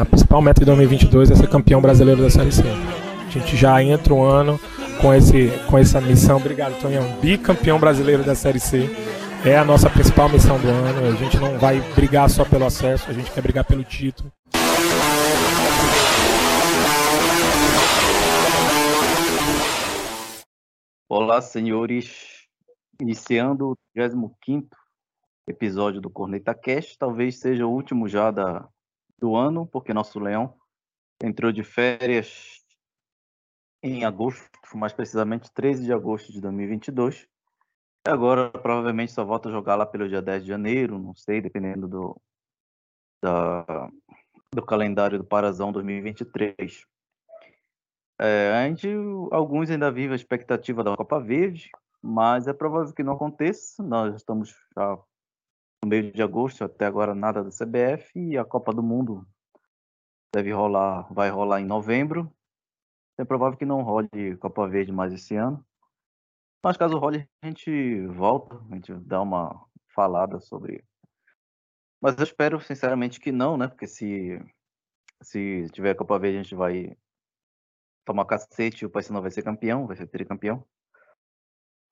A principal meta de 2022 é ser campeão brasileiro da Série C. A gente já entra o ano com, esse, com essa missão. Obrigado, Tonhão. Bicampeão brasileiro da Série C. É a nossa principal missão do ano. A gente não vai brigar só pelo acesso, a gente quer brigar pelo título. Olá, senhores. Iniciando o 35 episódio do Corneta Cast, talvez seja o último já da, do ano, porque nosso Leão entrou de férias em agosto, mais precisamente 13 de agosto de 2022. E agora provavelmente só volta a jogar lá pelo dia 10 de janeiro, não sei, dependendo do, da, do calendário do Parazão 2023. É, alguns ainda vivem a expectativa da Copa Verde, mas é provável que não aconteça. Nós estamos já meio de agosto, até agora nada da CBF, e a Copa do Mundo deve rolar, vai rolar em novembro. É provável que não role Copa Verde mais esse ano. Mas caso role, a gente volta, a gente dá uma falada sobre. Mas eu espero sinceramente que não, né? Porque se se tiver Copa Verde, a gente vai tomar cacete o Paysandu vai ser campeão, vai ser tricampeão.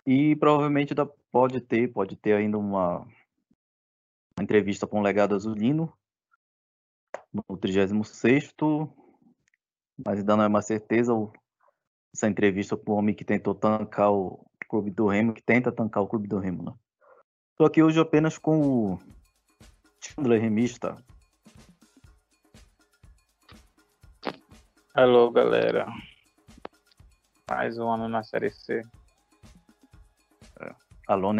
E provavelmente pode ter, pode ter ainda uma uma entrevista com o Legado Azulino, no 36 mas ainda não é uma certeza essa entrevista com o homem que tentou tancar o clube do Remo, que tenta tancar o clube do Remo. Né? Estou aqui hoje apenas com o Chandler Remista. Alô, galera. Mais um ano na Série C. É. Alô,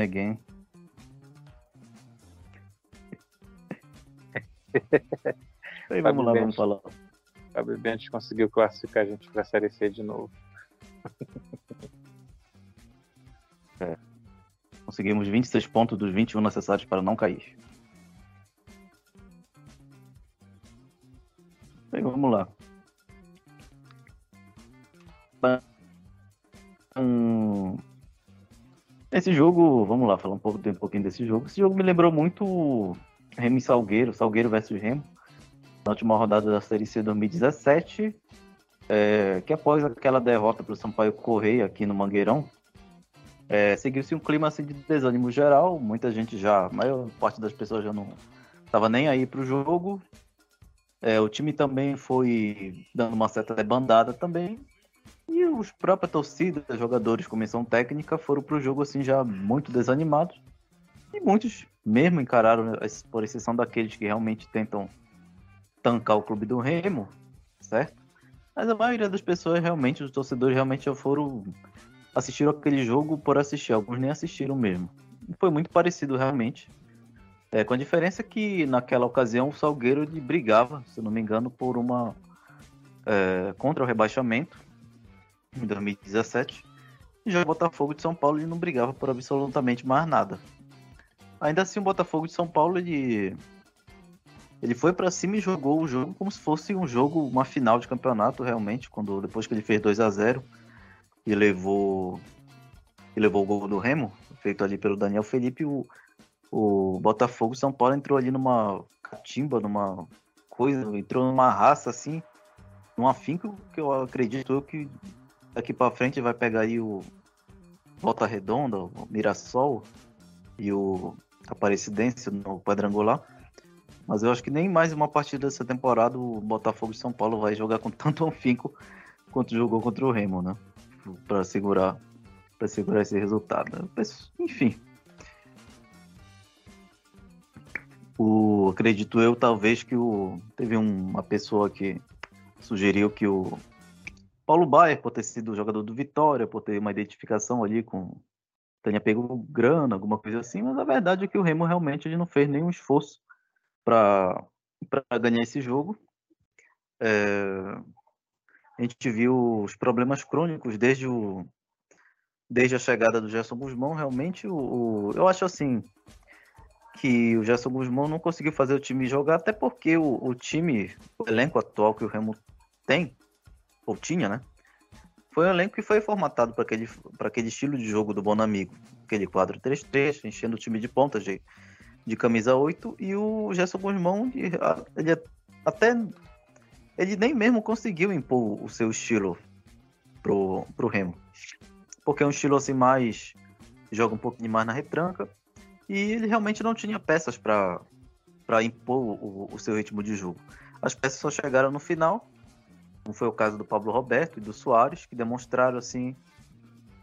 Aí, vamos lá, vamos falar. Fábio Bentes conseguiu classificar a gente para a Série C de novo. é. Conseguimos 26 pontos dos 21 necessários para não cair. Aí, vamos lá. Um... Esse jogo, vamos lá, falar um, pouco, um pouquinho desse jogo. Esse jogo me lembrou muito Remo e Salgueiro, Salgueiro versus Remo, na última rodada da Série C 2017, é, que após aquela derrota para o Sampaio Correia aqui no Mangueirão, é, seguiu-se um clima assim, de desânimo geral, muita gente já, a maior parte das pessoas já não estava nem aí para o jogo, é, o time também foi dando uma certa debandada também, e os próprios torcidas, jogadores, comissão técnica foram para o jogo assim já muito desanimados, e muitos mesmo encararam, por exceção daqueles que realmente tentam tancar o clube do Remo, certo? Mas a maioria das pessoas realmente, os torcedores realmente já foram assistiram aquele jogo por assistir, alguns nem assistiram mesmo. Foi muito parecido realmente. É, com a diferença que naquela ocasião o Salgueiro brigava, se não me engano, por uma é, contra o rebaixamento em 2017. E já o Botafogo de São Paulo ele não brigava por absolutamente mais nada. Ainda assim, o Botafogo de São Paulo, ele, ele foi para cima e jogou o jogo como se fosse um jogo, uma final de campeonato, realmente, quando depois que ele fez 2 a 0 e levou, e levou o gol do Remo, feito ali pelo Daniel Felipe, o, o Botafogo de São Paulo entrou ali numa catimba, numa coisa, entrou numa raça assim, numa finca que eu acredito que daqui para frente vai pegar aí o Volta Redonda, o Mirassol e o Aparecidense no quadrangular. Mas eu acho que nem mais uma partida dessa temporada o Botafogo de São Paulo vai jogar com tanto afinco quanto jogou contra o Remo, né? Para segurar, para segurar esse resultado. Mas, enfim. O, acredito eu, talvez que o teve uma pessoa que sugeriu que o Paulo Baier, por ter sido jogador do Vitória, por ter uma identificação ali com tenha pego grana, alguma coisa assim, mas a verdade é que o Remo realmente ele não fez nenhum esforço para ganhar esse jogo. É, a gente viu os problemas crônicos desde, o, desde a chegada do Gerson Guzmão. Realmente, o, o, eu acho assim que o Gerson Guzmão não conseguiu fazer o time jogar, até porque o, o time, o elenco atual que o Remo tem, ou tinha, né? Foi um elenco que foi formatado para aquele, aquele estilo de jogo do Bonamigo. Aquele quadro 3-3, enchendo o time de pontas de, de camisa 8. E o Gerson Guzmão, ele até ele nem mesmo conseguiu impor o seu estilo pro, pro Remo. Porque é um estilo assim mais. joga um pouco demais na retranca. E ele realmente não tinha peças para impor o, o seu ritmo de jogo. As peças só chegaram no final, como foi o caso do Pablo Roberto e do Soares, que demonstraram assim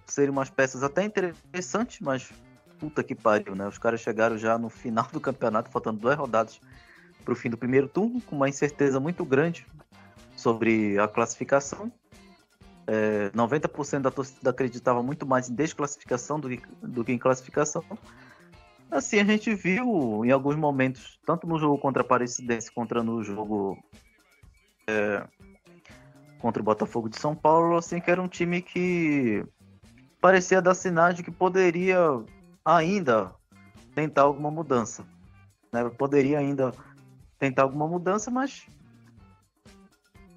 serem umas peças até interessantes, mas puta que pariu, né? Os caras chegaram já no final do campeonato, faltando duas rodadas para o fim do primeiro turno, com uma incerteza muito grande sobre a classificação. É, 90% da torcida acreditava muito mais em desclassificação do que, do que em classificação. Assim, a gente viu em alguns momentos, tanto no jogo contra a Aparecidense, contra no jogo é, contra o Botafogo de São Paulo, assim, que era um time que parecia dar sinais de que poderia ainda tentar alguma mudança. Né? Poderia ainda tentar alguma mudança, mas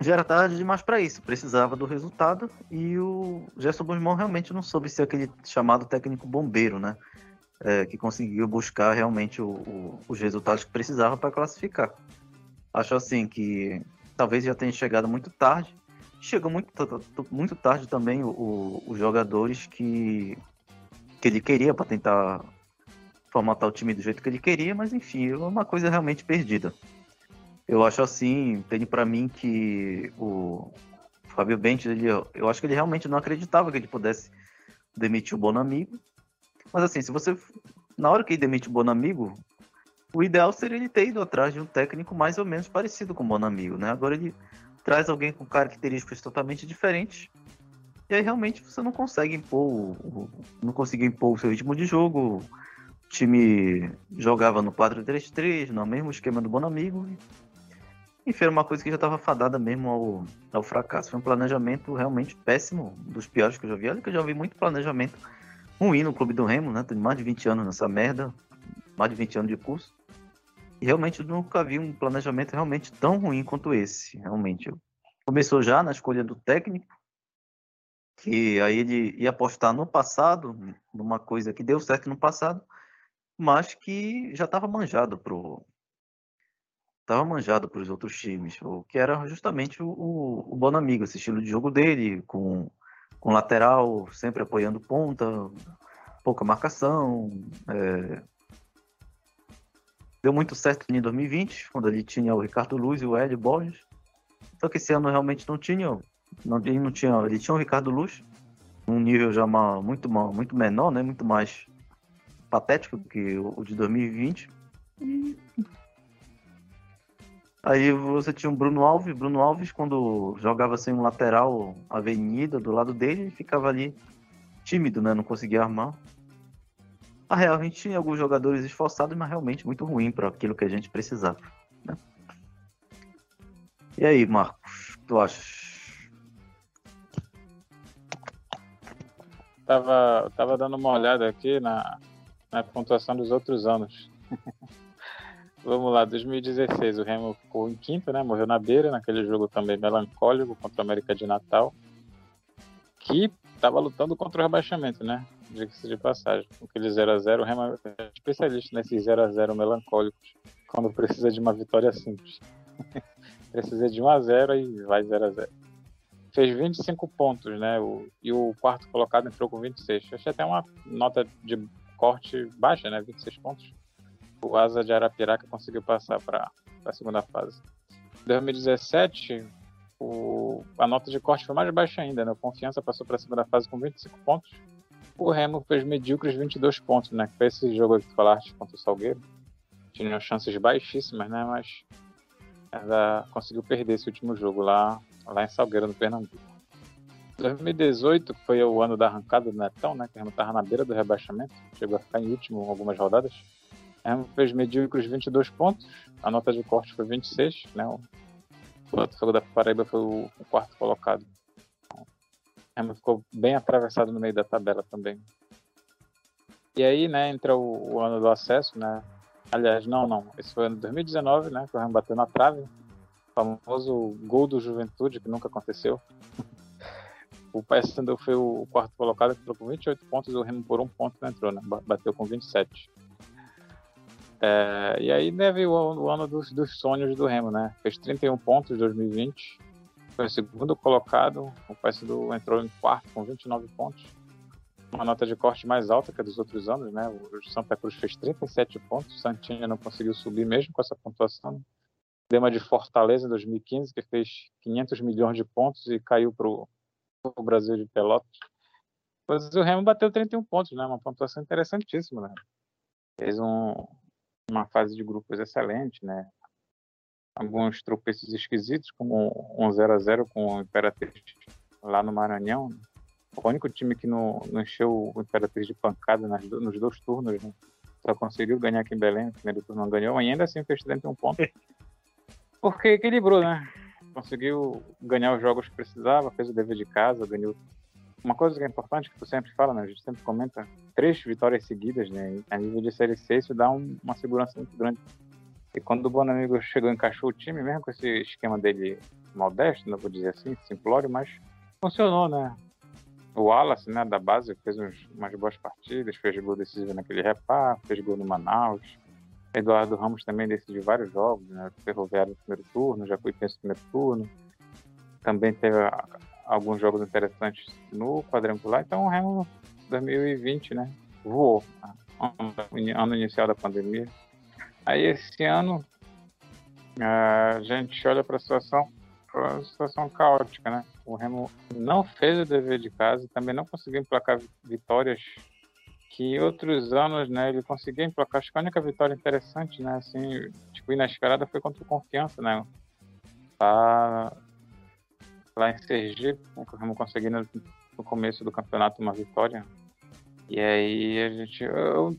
já era tarde demais para isso. Precisava do resultado e o Gerson Busmão realmente não soube ser aquele chamado técnico bombeiro, né? É, que conseguiu buscar realmente o, o, os resultados que precisava para classificar. Acho assim que talvez já tenha chegado muito tarde. Chegou muito, muito tarde também o, os jogadores que, que ele queria para tentar formatar o time do jeito que ele queria, mas enfim, é uma coisa realmente perdida. Eu acho assim, tem para mim que o Fábio Bentes, ele, eu acho que ele realmente não acreditava que ele pudesse demitir o Bonamigo. Mas assim, se você na hora que ele demite o Bonamigo, o ideal seria ele ter ido atrás de um técnico mais ou menos parecido com o Bonamigo, né? Agora ele traz alguém com características totalmente diferentes. E aí realmente você não consegue impor, não conseguiu impor o seu ritmo de jogo. O time jogava no 4-3-3, no mesmo esquema do Bonamigo. Enfim, era uma coisa que já estava fadada mesmo ao, ao fracasso. Foi um planejamento realmente péssimo, dos piores que eu já vi. Olha que eu já vi muito planejamento ruim no Clube do Remo, né? Tenho mais de 20 anos nessa merda, mais de 20 anos de curso. Realmente nunca vi um planejamento realmente tão ruim quanto esse, realmente. Começou já na escolha do técnico, que aí ele ia apostar no passado, numa coisa que deu certo no passado, mas que já estava manjado pro, estava manjado para os outros times, o que era justamente o, o, o esse estilo de jogo dele, com, com lateral sempre apoiando ponta, pouca marcação. É... Deu muito certo em 2020, quando ele tinha o Ricardo Luz e o Hélio Borges. Só que esse ano realmente não tinha, não, ele não tinha, ele tinha o Ricardo Luz, um nível já muito, muito menor, né, muito mais patético que o, o de 2020. E Aí você tinha o Bruno Alves. Bruno Alves, quando jogava sem um lateral avenida do lado dele, ele ficava ali tímido, né? Não conseguia armar. A real, a gente tinha alguns jogadores esforçados, mas realmente muito ruim para aquilo que a gente precisava. Né? E aí, Marcos, tu achas? Tava, tava dando uma olhada aqui na, na pontuação dos outros anos. Vamos lá, 2016, o Remo ficou em quinto, né? Morreu na beira, naquele jogo também melancólico contra o América de Natal, que estava lutando contra o rebaixamento, né? Diga-se de passagem. Aquele 0x0, o Remo é especialista nesses 0x0 melancólicos, quando precisa de uma vitória simples. precisa de 1x0 e vai 0x0. Fez 25 pontos, né? O, e o quarto colocado entrou com 26. Achei até uma nota de corte baixa, né? 26 pontos o Asa de Arapiraca conseguiu passar para a segunda fase. Em 2017, o, a nota de corte foi mais baixa ainda, né? O Confiança passou para a segunda fase com 25 pontos. O Remo fez medíocres 22 pontos, né? Foi esse jogo que tu falaste contra o Salgueiro. Tinha chances baixíssimas, né? Mas ela conseguiu perder esse último jogo lá, lá em Salgueiro, no Pernambuco. 2018, que foi o ano da arrancada do Netão, né? Que o Remo estava na beira do rebaixamento, chegou a ficar em último algumas rodadas. Remo fez medíocres 22 pontos, a nota de corte foi 26, né? O Botafogo da Paraíba foi o, o quarto colocado. Remo ficou bem atravessado no meio da tabela também. E aí, né, entra o, o, ano do acesso, né? Aliás, não, não. Esse foi o ano de 2019, né? Que o Remo bateu na trave. O famoso gol do Juventude, que nunca aconteceu. o Paysandu foi o quarto colocado, que entrou com 28 pontos. O Remo por um ponto não entrou, né? Bateu com 27. É, e aí deve o, o ano dos, dos, sonhos do Remo, né? Fez 31 pontos em 2020, foi o segundo colocado, o Paysandu entrou em quarto com 29 pontos, uma nota de corte mais alta que a dos outros anos, né? O Santa Cruz fez 37 pontos, o Santinha não conseguiu subir mesmo com essa pontuação. Deu uma de Fortaleza em 2015, que fez 500 milhões de pontos e caiu para o Brasil de Pelotas. Mas o Remo bateu 31 pontos, né? Uma pontuação interessantíssima, né? Fez um, uma fase de grupos excelente, né? Alguns tropeços esquisitos, como um 0 a 0 com o Imperatriz lá no Maranhão. O único time que não, não encheu o Imperatriz de pancada nas, nos dois turnos, né? Só conseguiu ganhar aqui em Belém, no primeiro turno não ganhou, e ainda assim fez 31 pontos. Porque equilibrou, né? Conseguiu ganhar os jogos que precisava, fez o dever de casa, ganhou uma coisa que é importante, que tu sempre fala, né? A gente sempre comenta, três vitórias seguidas, né? A nível de Série C, isso dá um, uma segurança muito grande. E quando o Bonamigo chegou e encaixou o time, mesmo com esse esquema dele modesto, não vou dizer assim, simplório, mas funcionou, né? O Wallace, né, da base, fez uns, umas boas partidas, fez gol decisivo naquele repá, fez gol no Manaus. Eduardo Ramos também decidiu vários jogos, né? Ferroviário no primeiro turno, penso no primeiro turno. Também teve alguns jogos interessantes no quadrangular. Então o Remo 2020, né? Voou. Ano inicial da pandemia. Aí esse ano a gente olha para a situação, uma situação caótica, né? O Remo não fez o dever de casa, também não conseguiu emplacar vitórias que outros anos, né, ele conseguia emplacar. Acho que a única vitória interessante, né, assim, tipo, inesperada foi contra o Confiança, né? Tá lá em Sergipe, né, o Remo conseguiu no, começo do campeonato uma vitória. E aí a gente, eu,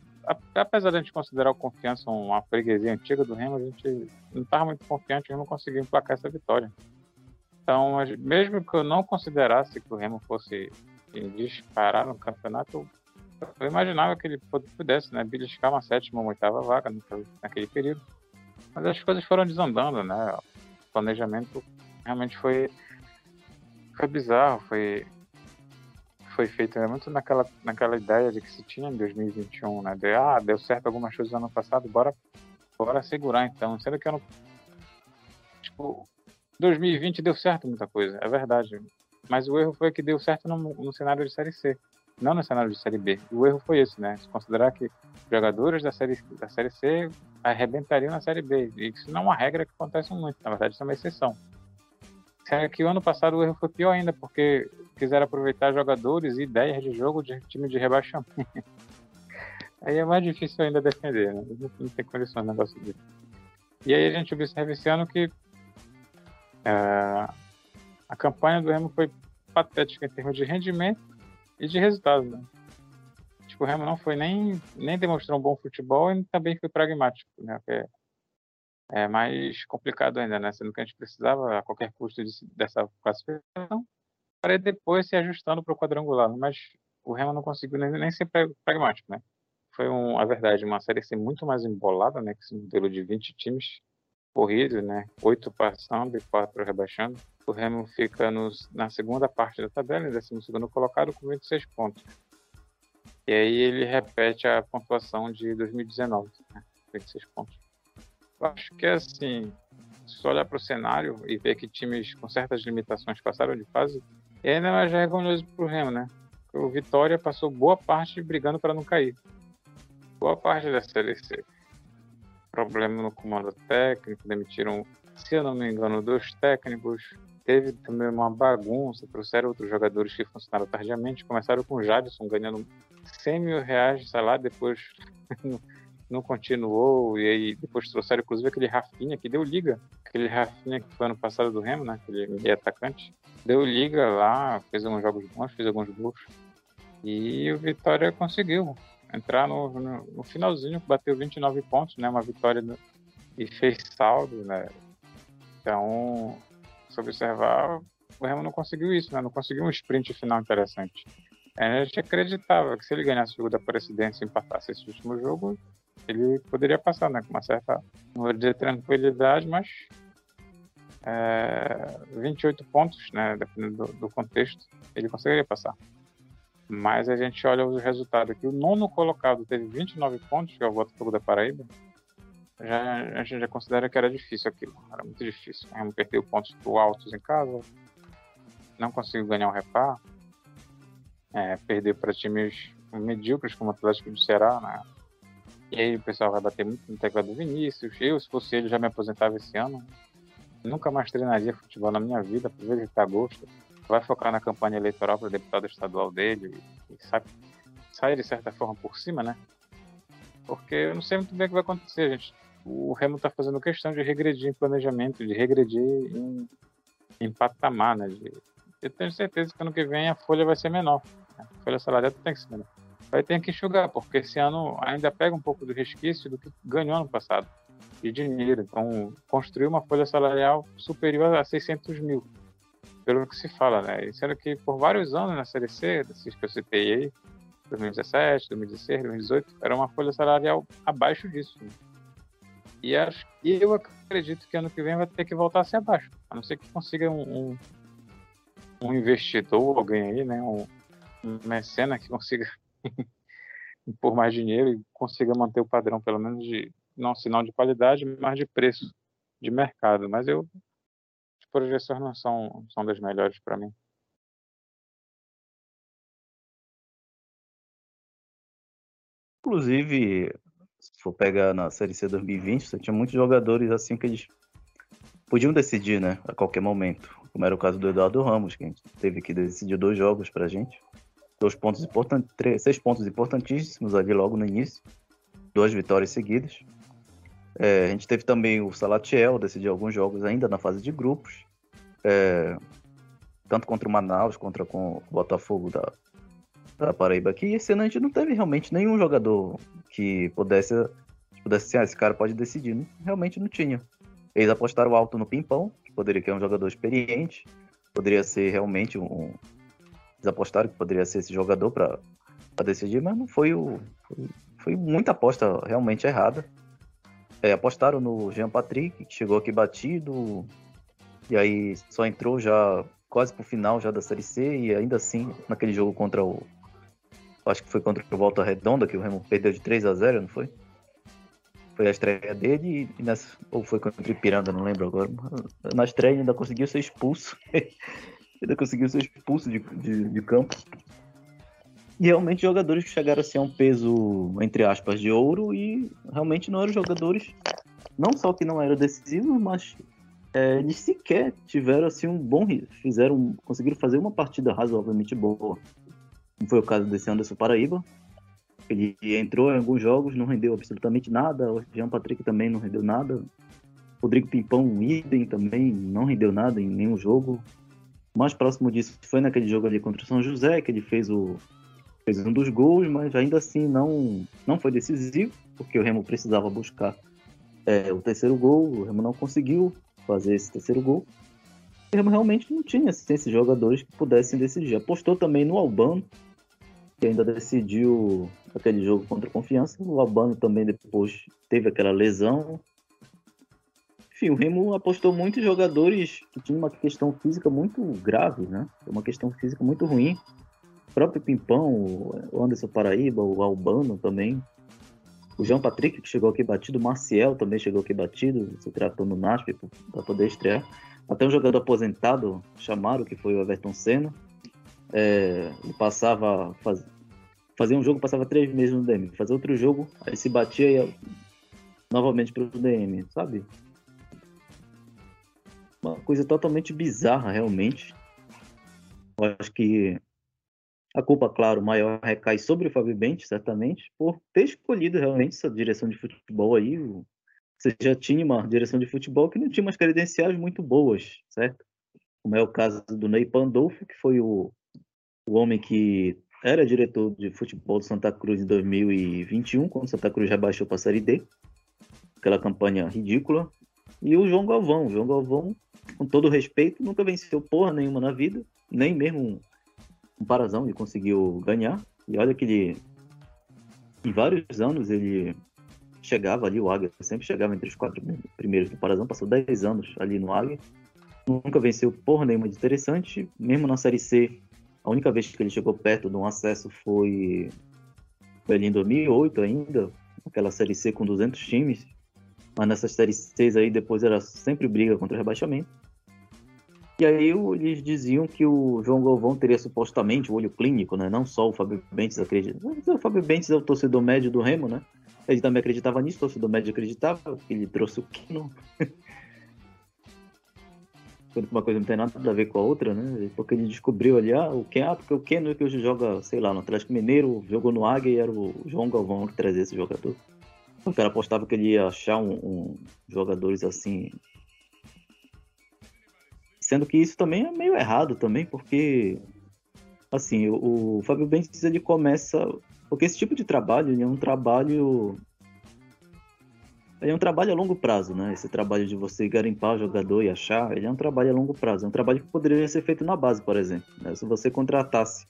apesar de a gente considerar o Confiança uma freguesia antiga do Remo, a gente não estava muito confiante, o Remo conseguiu emplacar essa vitória. Então, mesmo que eu não considerasse que o Remo fosse disparar no campeonato, eu imaginava que ele pudesse né, beliscar uma sétima ou oitava vaga naquele período. Mas as coisas foram desandando, né? O planejamento realmente foi foi bizarro, foi foi feito né, muito naquela naquela ideia de que se tinha em 2021, né? De ah, deu certo algumas coisas no ano passado, bora bora segurar então. Sendo que ano tipo 2020 deu certo muita coisa, é verdade. Mas o erro foi que deu certo no, no cenário de série C, não no cenário de série B. O erro foi esse, né? Se considerar que jogadores da série da série C arrebentariam na série B. E isso não é uma regra que acontece muito, na verdade, isso é uma exceção. Sendo que o ano passado o erro foi pior ainda, porque quiseram aproveitar jogadores e ideias de jogo de time de rebaixamento. aí é mais difícil ainda defender, né? Não tem condições de negócio desse. E aí a gente observa esse ano que uh, a campanha do Remo foi patética em termos de rendimento e de resultado, né? Tipo, o Remo não foi nem, nem demonstrou um bom futebol e também foi pragmático, né? Porque é mais complicado ainda, né? Sendo que a gente precisava a qualquer custo de, dessa classificação para depois se ajustando para o quadrangular. Mas o Remo não conseguiu nem, nem ser pragmático, né? Foi, um, a verdade, uma série C muito mais embolada, né? Que esse modelo de 20 times corridos, né? Oito passando e quatro rebaixando. O Remo fica nos, na segunda parte da tabela, em décimo segundo colocado, com 26 pontos. E aí ele repete a pontuação de 2019, né? 26 pontos. Acho que é assim, se olhar para o cenário e ver que times com certas limitações passaram de fase, é ainda mais vergonhoso para o Remo, né? O Vitória passou boa parte brigando para não cair. Boa parte da Série C. Problema no comando técnico, demitiram, se eu não me engano, dois técnicos. Teve também uma bagunça, trouxeram outros jogadores que funcionaram tardiamente. Começaram com o Jadson ganhando 100 mil reais de salário, depois não continuou, e aí depois trouxeram inclusive aquele Rafinha que deu liga, aquele Rafinha que foi ano passado do Remo, né, aquele meio atacante, deu liga lá, fez alguns jogos bons, fez alguns gols, e o Vitória conseguiu entrar no, no, no finalzinho, bateu 29 pontos, né, uma vitória e fez saldo, né, então, se observar, o Remo não conseguiu isso, né, não conseguiu um sprint final interessante. A gente acreditava que se ele ganhasse o jogo da presidência e empatasse esse último jogo, ele poderia passar, né? Com uma certa, não vou dizer tranquilidade, mas é, 28 pontos, né? Dependendo do, do, contexto, ele conseguiria passar. Mas a gente olha os resultados aqui. O nono colocado teve 29 pontos, que é o Botafogo da Paraíba. já, a gente já considera que era difícil aquilo. Era muito difícil. O Remo perdeu pontos altos em casa, não conseguiu ganhar o repar, é, perdeu para times medíocres como o Atlético do Ceará, né? E aí o pessoal vai bater muito no teclado do Vinícius. Eu, se fosse ele, já me aposentava esse ano. Nunca mais treinaria futebol na minha vida, por visitar gosto. Vai focar na campanha eleitoral para deputado estadual dele e, e sabe, sai de certa forma por cima, né? Porque eu não sei muito bem o que vai acontecer, gente. O Remo está fazendo questão de regredir em planejamento, de regredir em, em patamar, né? De, eu tenho certeza que ano que vem a folha vai ser menor. Né? A folha salarial tem que ser menor. Vai ter que enxugar, porque esse ano ainda pega um pouco do resquício do que ganhou ano passado de dinheiro. Então, construir uma folha salarial superior a 600 mil, pelo que se fala, né? E sendo que por vários anos na Série C, desses que eu citei aí, 2017, 2016, 2018, era uma folha salarial abaixo disso. Né? E, acho, eu acredito que ano que vem vai ter que voltar a ser abaixo, a não ser que consiga um, um, um investidor, alguém aí, né? Um, um mecena que consiga por mais dinheiro e consiga manter o padrão, pelo menos de, não sinal de qualidade, mas de preço de mercado. Mas eu, as projeções não são, são das melhores para mim. Inclusive, se for pegar na Série C 2020, você tinha muitos jogadores assim que eles podiam decidir, né, a qualquer momento. Como era o caso do Eduardo Ramos, que a gente teve que decidir dois jogos pra gente. Dois pontos importantes, três, seis pontos importantíssimos ali logo no início. Duas vitórias seguidas. É, a gente teve também o Salatiel decidir alguns jogos ainda na fase de grupos, é, tanto contra o Manaus contra com o Botafogo da, da Paraíba aqui. E esse ano a gente não teve realmente nenhum jogador que pudesse, pudesse ah, esse cara pode decidir. Não, realmente não tinha. Eles apostaram alto no Pimpão, que poderia ser um jogador experiente, poderia ser realmente um. Eles apostaram que poderia ser esse jogador para decidir, mas não foi o. Foi, foi muita aposta realmente errada. É, apostaram no Jean Patrick, que chegou aqui batido, e aí só entrou já quase pro final já da Série C, e ainda assim, naquele jogo contra o. Acho que foi contra o Volta Redonda, que o Remo perdeu de 3 a 0 não foi? Foi a estreia dele, e nessa, ou foi contra o Ipiranga, não lembro agora. Na estreia ainda conseguiu ser expulso. ainda conseguiu ser expulso de, de, de campo. E realmente jogadores que chegaram a ser um peso, entre aspas, de ouro e realmente não eram jogadores, não só que não eram decisivos, mas é, eles sequer tiveram assim um bom, fizeram, conseguiram fazer uma partida razoavelmente boa. Não foi o caso desse Anderson Paraíba. Ele entrou em alguns jogos, não rendeu absolutamente nada. O Jean Patrick também não rendeu nada. Rodrigo Pimpão, idem também, não rendeu nada em nenhum jogo. O mais próximo disso foi naquele jogo ali contra o São José, que ele fez o, fez um dos gols, mas ainda assim não, não foi decisivo, porque o Remo precisava buscar é, o terceiro gol, o Remo não conseguiu fazer esse terceiro gol. O Remo realmente não tinha assim, esses jogadores que pudessem decidir. Apostou também no Albano, que ainda decidiu aquele jogo contra a Confiança. O Albano também depois teve aquela lesão. Enfim, o Remo apostou muito em jogadores que tinham uma questão física muito grave, né? Uma questão física muito ruim o próprio Pimpão, o Anderson Paraíba, o Albano também. O João Patrick, que chegou aqui batido, o Marcial também chegou aqui batido, se tratando no NASP para poder estrear. Até um jogador aposentado, chamaram, que foi o Everton Senna. É, ele passava, faz, fazia um jogo, passava três meses no DM. Fazia outro jogo, aí se batia e ia novamente para o DM, sabe? Uma coisa totalmente bizarra, realmente. Eu acho que a culpa, claro, maior recai sobre o Fábio Bente, certamente, por ter escolhido realmente essa direção de futebol aí. Você já tinha uma direção de futebol que não tinha umas credenciais muito boas, certo? Como é o caso do Ney Pandolfo, que foi o, o homem que era diretor de futebol do Santa Cruz em 2021, quando Santa Cruz rebaixou para a Série D. Aquela campanha ridícula. E o João Galvão. O João Galvão, com todo respeito, nunca venceu porra nenhuma na vida, nem mesmo um parazão ele conseguiu ganhar. E olha que ele, em vários anos, ele chegava ali, o Águia sempre chegava entre os quatro primeiros do Parazão, passou 10 anos ali no Águia, nunca venceu porra nenhuma de interessante, mesmo na Série C, a única vez que ele chegou perto de um acesso foi, foi ali em 2008 ainda, aquela Série C com 200 times, mas nessas séries 6 aí depois era sempre briga contra o rebaixamento. E aí eles diziam que o João Galvão teria supostamente o olho clínico, né? Não só o Fábio Bentes acredita. O Fábio Bentes é o torcedor médio do Remo, né? Ele também acreditava nisso, o torcedor médio acreditava, que ele trouxe o Kino. uma coisa não tem nada a ver com a outra, né? Porque ele descobriu ali, ah, o Ken, ah, porque o Ken é que hoje joga, sei lá, no Atlético Mineiro, jogou no Águia e era o João Galvão que trazia esse jogador. O cara apostava que ele ia achar um, um jogadores assim. Sendo que isso também é meio errado também, porque assim, o, o Fábio Bentes ele começa. Porque esse tipo de trabalho é um trabalho ele é um trabalho a longo prazo, né? Esse trabalho de você garimpar o jogador e achar, ele é um trabalho a longo prazo. É um trabalho que poderia ser feito na base, por exemplo. Né? Se você contratasse,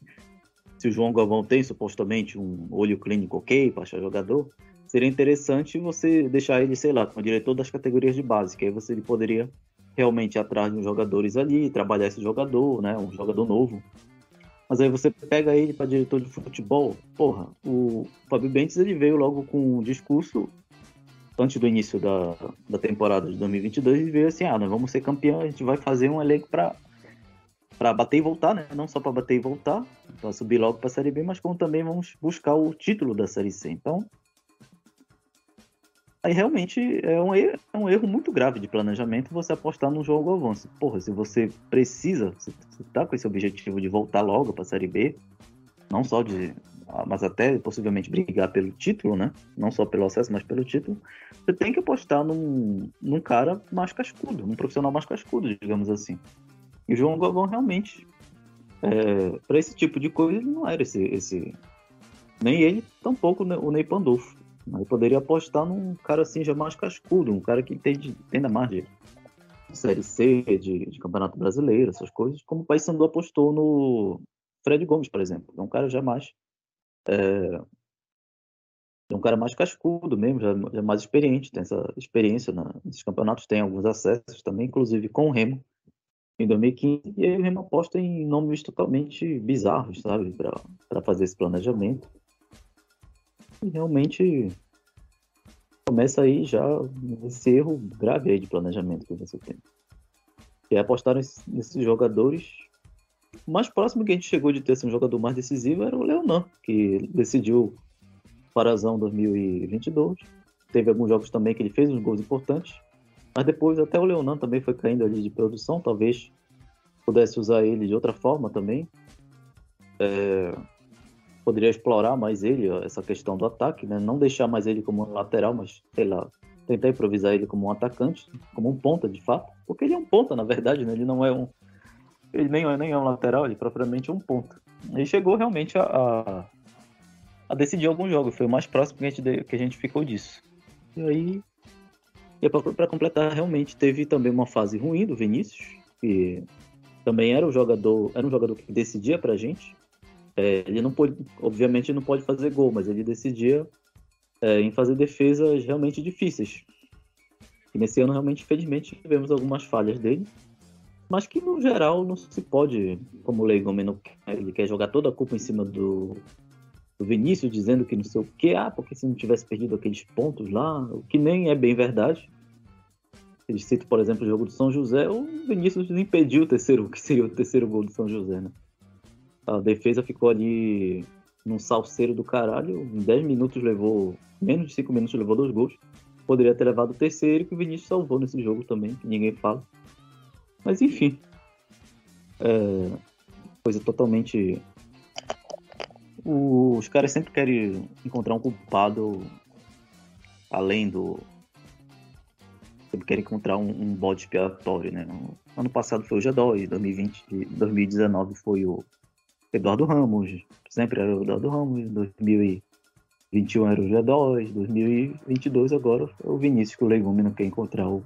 se o João Galvão tem supostamente um olho clínico ok para achar jogador, seria interessante você deixar ele, sei lá, com o diretor das categorias de base, que aí você poderia realmente ir atrás de uns jogadores ali, trabalhar esse jogador, né? Um jogador novo. Mas aí você pega ele para diretor de futebol, porra, o Fábio Bentes ele veio logo com um discurso antes do início da, da temporada de 2022 e veio assim, ah, nós vamos ser campeão, a gente vai fazer um elenco para para bater e voltar, né? Não só para bater e voltar, para subir logo para a Série B, mas como também vamos buscar o título da Série C. Então, aí realmente é um erro, é um erro muito grave de planejamento você apostar num jogo avanço. Porra, se você precisa, se você tá com esse objetivo de voltar logo para a Série B, não só de mas até possivelmente brigar pelo título, né? Não só pelo acesso, mas pelo título, você tem que apostar num, num cara mais cascudo, num profissional mais cascudo, digamos assim. E o João Galvão realmente, é, para esse tipo de coisa, ele não era esse, esse. Nem ele, tampouco o Ney Pandolfo. Ele poderia apostar num cara assim já mais cascudo, um cara que entende, entenda mais de Série C, de, de Campeonato Brasileiro, essas coisas, como o Paysandu apostou no Fred Gomes, por exemplo. É um cara já mais é, é um cara mais cascudo mesmo, já, já mais experiente, tem essa experiência na, nesses campeonatos, tem alguns acessos também, inclusive com o Remo em 2015, e aí o Remo aposta em nomes totalmente bizarros, sabe, para fazer esse planejamento. E realmente começa aí já esse erro grave aí de planejamento que você tem. E apostar nesses jogadores o mais próximo que a gente chegou de ter assim, um jogador mais decisivo era o Leonan, que decidiu Parazão 2022. Teve alguns jogos também que ele fez uns gols importantes. Mas depois até o Leonan também foi caindo ali de produção. Talvez pudesse usar ele de outra forma também. É, poderia explorar mais ele, essa questão do ataque, né? Não deixar mais ele como um lateral, mas, sei lá, tentar improvisar ele como um atacante, como um ponta de fato. Porque ele é um ponta, na verdade, né? Ele não é um, ele nem, é, nem é um lateral, ele propriamente é um ponto. Ele chegou realmente a, a, a decidir algum jogo, foi o mais próximo que a gente, que a gente ficou disso. E aí, para completar, realmente teve também uma fase ruim do Vinícius, que também era o jogador, era um jogador que decidia pra gente. É, ele não pode, obviamente não pode fazer gol, mas ele decidia é, em fazer defesas realmente difíceis. E nesse ano realmente, infelizmente, tivemos algumas falhas dele mas que no geral não se pode, como o Leigomeno ele quer jogar toda a culpa em cima do, do Vinícius, dizendo que não sei o que, ah, porque se não tivesse perdido aqueles pontos lá, o que nem é bem verdade. Ele cita, por exemplo, o jogo do São José, o Vinícius impediu o terceiro, que seria o terceiro gol do São José, né? A defesa ficou ali num salseiro do caralho, em 10 minutos levou, menos de 5 minutos levou dois gols. Poderia ter levado o terceiro que o Vinícius salvou nesse jogo também, que ninguém fala. Mas enfim. É, coisa totalmente. os caras sempre querem encontrar um culpado além do. Sempre querem encontrar um, um bode expiatório, né? No, ano passado foi o G2, 2020, 2019 foi o Eduardo Ramos, sempre era o Eduardo Ramos, 2021 era o G2, 2022 agora é o Vinícius que o Legume não quer encontrar o,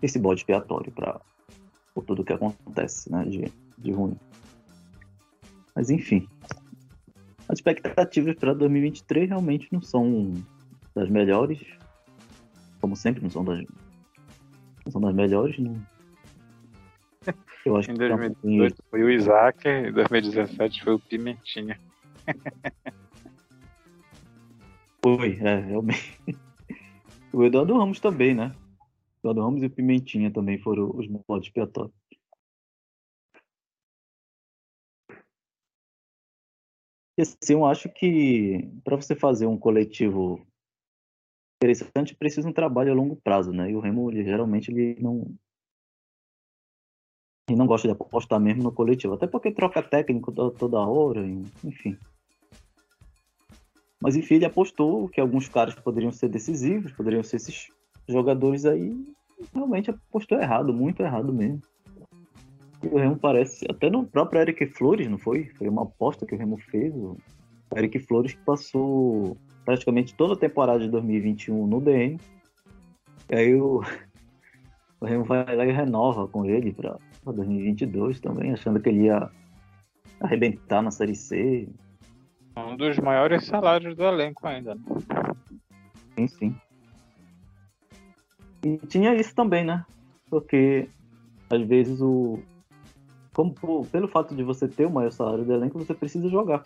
esse bode expiatório para tudo que acontece, né, de, de ruim. Mas enfim, as expectativas para 2023 realmente não são das melhores, como sempre, não são das, não são das melhores. Não. Eu acho em 2018 que foi o Isaac, em 2017 foi o Pimentinha. Foi, é, realmente. O Eduardo Ramos também, né? O Eduardo Ramos e o Pimentinha também foram os modos expiatórios. E assim, eu acho que para você fazer um coletivo interessante, precisa um trabalho a longo prazo, né? E o Remo, ele, geralmente, ele não, e não gosta de apostar mesmo no coletivo. Até porque troca técnico toda hora, enfim. Mas enfim, ele apostou que alguns caras poderiam ser decisivos, poderiam ser esses jogadores aí. Realmente apostou errado, muito errado mesmo. E o Remo parece, até no próprio Eric Flores, não foi? Foi uma aposta que o Remo fez. O Eric Flores que passou praticamente toda a temporada de 2021 no DM. E aí o, o Remo vai lá e renova com ele para 2022 também, achando que ele ia arrebentar na Série C. Um dos maiores salários do elenco ainda, né? Sim, sim. E tinha isso também, né? Porque às vezes o. Como pelo fato de você ter o maior salário do elenco, você precisa jogar.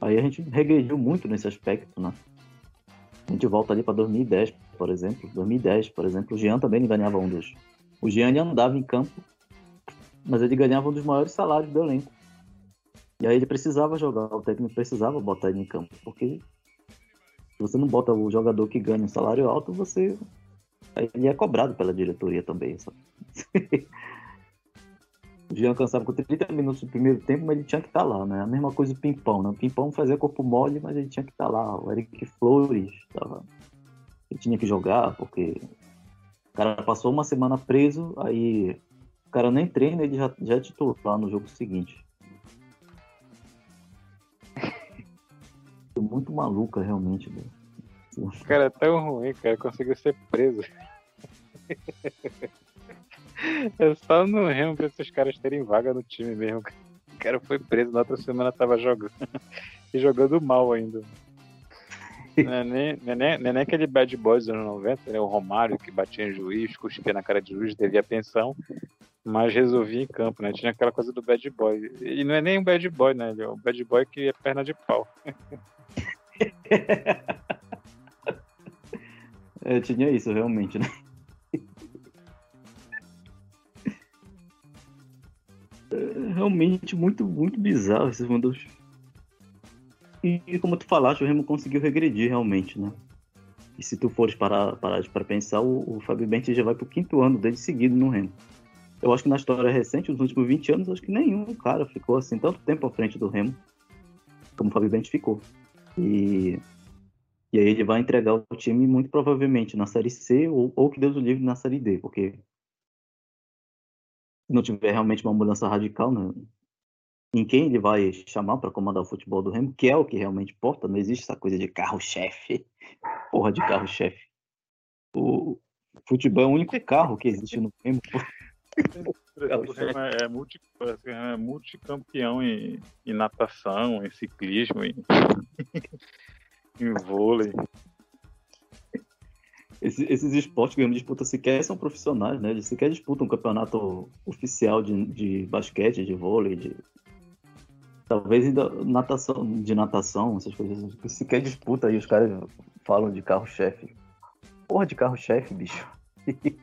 Aí a gente regrediu muito nesse aspecto, né? A gente volta ali para 2010, por exemplo. 2010, por exemplo, o Jean também ganhava um dos o Gianni andava em campo, mas ele ganhava um dos maiores salários do elenco. E aí ele precisava jogar, o técnico precisava botar ele em campo, porque se você não bota o jogador que ganha um salário alto, você ele é cobrado pela diretoria também. o Jean cansava com 30 minutos do primeiro tempo, mas ele tinha que estar tá lá, né? A mesma coisa do Pimpão, né? O Pimpão fazia corpo mole, mas ele tinha que estar tá lá. O Eric Flores tava... ele tinha que jogar, porque cara passou uma semana preso, aí o cara nem treina, ele já, já é titular no jogo seguinte. muito maluca, realmente. Né? O cara é tão ruim, cara, conseguiu ser preso. É só no Remo pra esses caras terem vaga no time mesmo. O cara foi preso, na outra semana tava jogando. e jogando mal ainda. Não é é não é nem aquele bad boy dos anos 90, né? O Romário que batia em juiz, cuspia na cara de juiz, devia pensão, mas resolvia em campo, né? Tinha aquela coisa do bad boy. E não é nem um bad boy, né? Ele é um bad boy que é perna de pau. tinha isso, realmente, né? É realmente muito, muito bizarro esses mandos e como tu falaste, o Remo conseguiu regredir realmente, né? E se tu fores parar, parar para pensar, o, o Fábio Bente já vai pro quinto ano dele seguido no Remo. Eu acho que na história recente, nos últimos 20 anos, acho que nenhum cara ficou assim tanto tempo à frente do Remo como o Fábio Bente ficou. E, e aí ele vai entregar o time muito provavelmente na Série C ou, ou que Deus o livre na Série D, porque se não tiver realmente uma mudança radical, né, em quem ele vai chamar para comandar o futebol do Remo, que é o que realmente importa, não existe essa coisa de carro-chefe, porra de carro-chefe. O futebol é o único carro que existe no Remo. O Remo é, é, multi, é multicampeão em, em, natação, em ciclismo, em, em vôlei. Esses, esses esportes que o Remo disputa sequer são profissionais, né? Eles sequer disputam um campeonato oficial de, de basquete, de vôlei, de Talvez natação, de natação, essas coisas. Se quer disputa aí, os caras falam de carro-chefe. Porra de carro-chefe, bicho. e,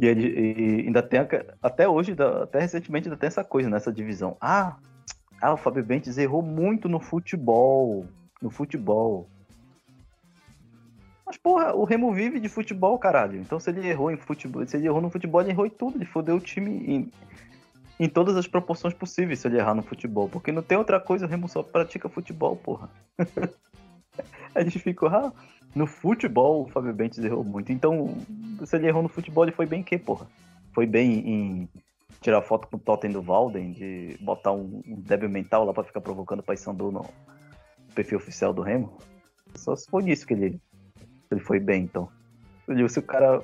ele, e ainda tem, até hoje, até recentemente, ainda tem essa coisa nessa divisão. Ah, ah, o Fábio Bentes errou muito no futebol. No futebol. Mas, porra, o Remo vive de futebol, caralho. Então, se ele errou em futebol, se ele errou no futebol, ele errou em tudo. Ele fodeu o time em, em todas as proporções possíveis se ele errar no futebol. Porque não tem outra coisa, o Remo só pratica futebol, porra. a gente ficou, ah, no futebol o Fábio Bentes errou muito. Então, se ele errou no futebol, ele foi bem que, porra? Foi bem em tirar foto com o Totem do Valden, de botar um, um débil mental lá pra ficar provocando o Paysandu no perfil oficial do Remo. Só se foi nisso que ele, ele foi bem, então. Se o cara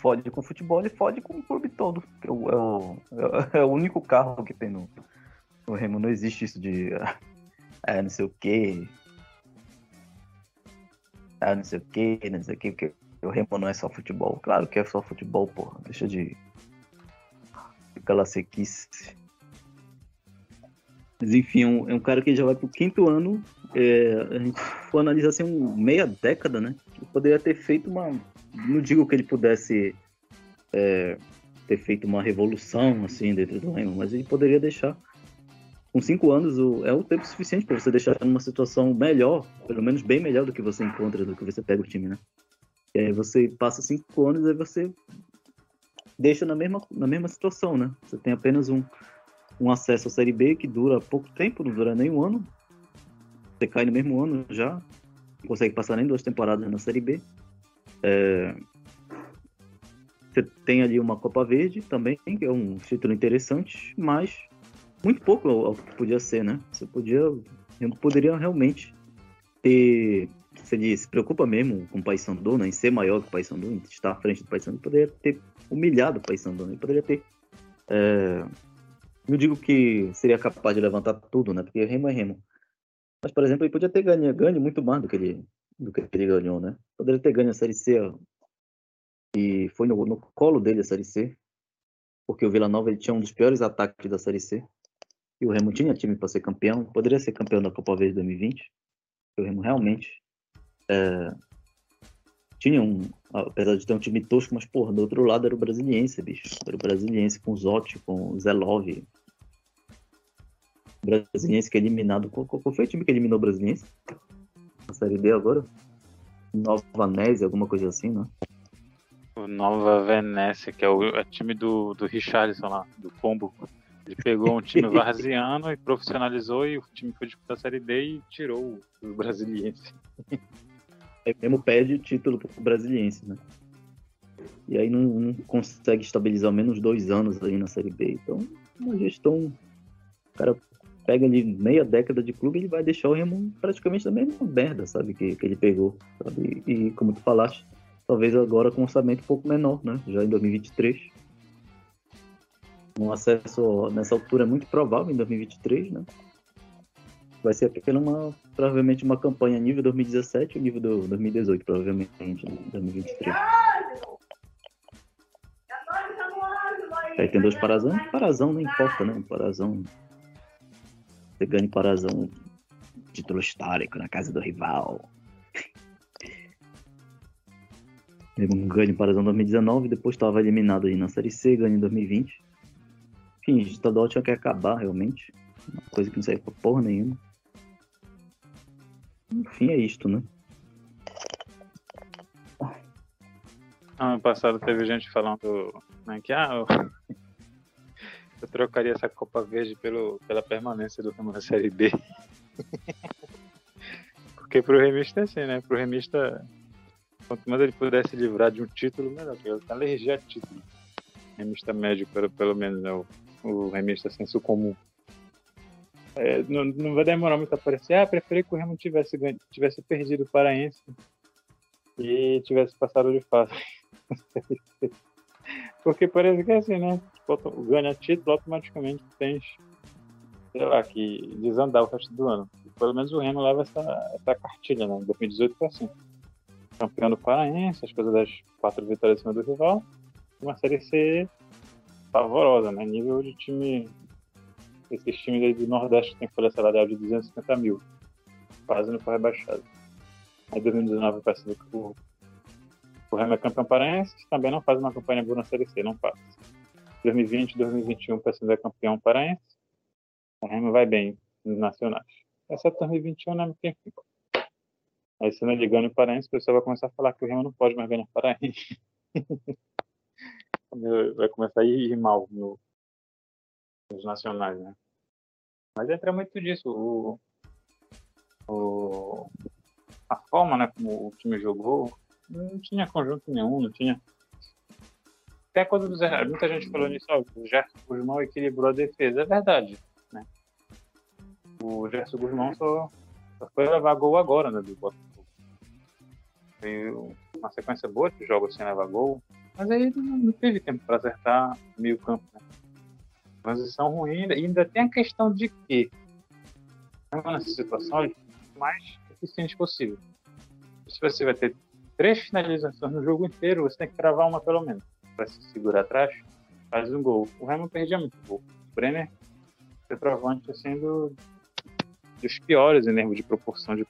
fode com futebol, ele fode com o clube todo. É o, é o, é o único carro que tem no, no Remo. Não existe isso de. É, não sei o quê. Ah, não sei o quê, não sei o quê, porque o Remo não é só futebol. Claro que é só futebol, porra. Deixa de. Lá sequice. Mas enfim, é um, é um cara que já vai pro quinto ano é, a gente for analisar assim, um, meia década, né? Ele poderia ter feito uma. Não digo que ele pudesse é, ter feito uma revolução assim dentro do Remo, mas ele poderia deixar. Com cinco anos o, é o tempo suficiente para você deixar numa situação melhor, pelo menos bem melhor do que você encontra, do que você pega o time, né? E aí você passa cinco anos e você deixa na mesma, na mesma situação, né? Você tem apenas um, um acesso à Série B que dura pouco tempo, não dura nem um ano. Você cai no mesmo ano já, não consegue passar nem duas temporadas na Série B. É... Você tem ali uma Copa Verde também, que é um título interessante, mas muito pouco ao, que podia ser, né? Você podia, poderia realmente ter se ele se preocupa mesmo com o Paysandu, né, em ser maior que o Paysandu, em estar à frente do Paysandu, poderia ter humilhado o Paysandu, né, poderia ter... É... Não digo que seria capaz de levantar tudo, né, porque Remo é Remo. Mas, por exemplo, ele podia ter ganho, ganho muito mais do que ele, do que ele ganhou, né? Poderia ter ganho a Série C e foi no, no colo dele a Série C, porque o Vila Nova ele tinha um dos piores ataques da Série C. E o Remo tinha time para ser campeão, poderia ser campeão da Copa Verde 2020. O Remo realmente é, tinha um, apesar de ter um time tosco, mas porra, do outro lado era o Brasiliense, bicho. Era o Brasiliense com o Zotti, com o Zelov. O Brasiliense que é eliminado. Qual, qual, foi o time que eliminou o Brasiliense? Série D agora? Nova Venécia, alguma coisa assim, né? O Nova Venécia, que é o é time do, do Richarlison lá, do Combo. Ele pegou um time varziano e profissionalizou e o time foi disputar a Série D e tirou o brasiliense. É mesmo perde título pro brasiliense, né? E aí não, não, consegue estabilizar ao menos dois anos aí na Série B. Então, uma gestão. O cara pega ali meia década de clube ele vai deixar o Remo praticamente da mesma merda, sabe? Que, que ele pegou, sabe? E como tu falaste, talvez agora com um orçamento um pouco menor, né? Já em 2023. Um acesso nessa altura é muito provável em 2023, né? vai ser apenas uma, provavelmente uma campanha nível 2017 e nível do 2018, provavelmente, 2023. Aí tem dois parazão, parazão não importa, né? Parazão. Você ganha parazão, título histórico na casa do rival. Ganho parazão 2019, depois estava eliminado na Série C, ganho em 2020. Enfim, estadual tinha que acabar realmente. Uma coisa que não serve pra porra nenhuma. Enfim, é isto, né? Ano passado teve gente falando né, que ah, eu, trocaria essa Copa Verde pelo, pela permanência do Remo na Série B. Porque pro remista é assim, né? Pro remista, quanto mais ele pudesse livrar de um título, melhor. Porque ele tá alergia a título. Remista médio, pelo, pelo menos, é o, o remista senso comum. É, não, não vai demorar muito a aparecer. Ah, preferi que o Remo tivesse, tivesse perdido o Paraense e tivesse passado de fase. Porque parece que é assim, né? Ganha título, automaticamente tens, sei lá, que desandar o resto do ano. Pelo menos o Remo leva essa, essa cartilha, né? Em 2018 foi assim. Campeão do Paraense, as coisas das quatro vitórias em cima do rival. Uma série C pavorosa, né? Nível de time esses times aí do Nordeste têm folha salarial de 250 mil. Quase não foi rebaixado. Aí 2019 vai ser o, o Remo é campeão paraense, também não faz uma campanha boa na Série C, não passa. 2020 2021 o PSV é campeão paraense. O Remo vai bem nos nacionais. Exceto 2021, né? Porque, enfim. Aí se não ele ganha o paraense, o pessoal vai começar a falar que o Remo não pode mais ganhar paraense. vai começar a ir mal no, os nacionais, né? Mas entra muito disso. O, o, a forma né, como o time jogou não tinha conjunto nenhum, não tinha. Até quando o Zé, muita gente falou nisso, ó, o Gerson Guzmão equilibrou a defesa. É verdade. Né? O Gerson Guzmão só, só foi levar gol agora né, do Botafogo. Foi uma sequência boa de jogos sem levar gol. Mas aí não, teve tempo para acertar meio campo. Né? transição ruim ainda tem a questão de que nessas situações o mais eficiente possível. Se você vai ter três finalizações no jogo inteiro, você tem que travar uma pelo menos. Para se segurar atrás, faz um gol. O Remo perdia muito gol. O Brenner, centroavante, assim, do, dos piores em termos de proporção de,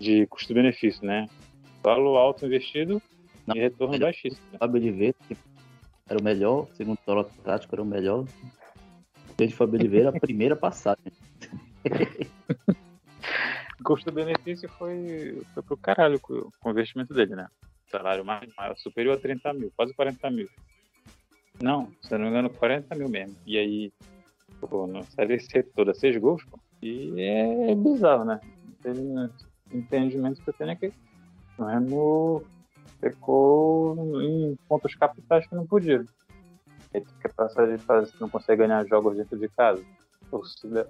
de custo-benefício, né? Valor alto investido e retorno baixíssimo. Né? Fábio Oliveira era o melhor, segundo o Toro Tático, era o melhor. Desde Fábio Oliveira, a primeira passagem. Custo-benefício foi, foi pro caralho com o investimento dele, né? Salário mais, maior, superior a 30 mil, quase 40 mil. Não, se não me engano, 40 mil mesmo. E aí, pô, na série C toda, seis gols, pô. E é, é bizarro, né? Entendimento que eu tenho é que o Remo pecou em pontos capitais que não podia. Ele quer passar de fase não consegue ganhar jogos dentro de casa. Torcida,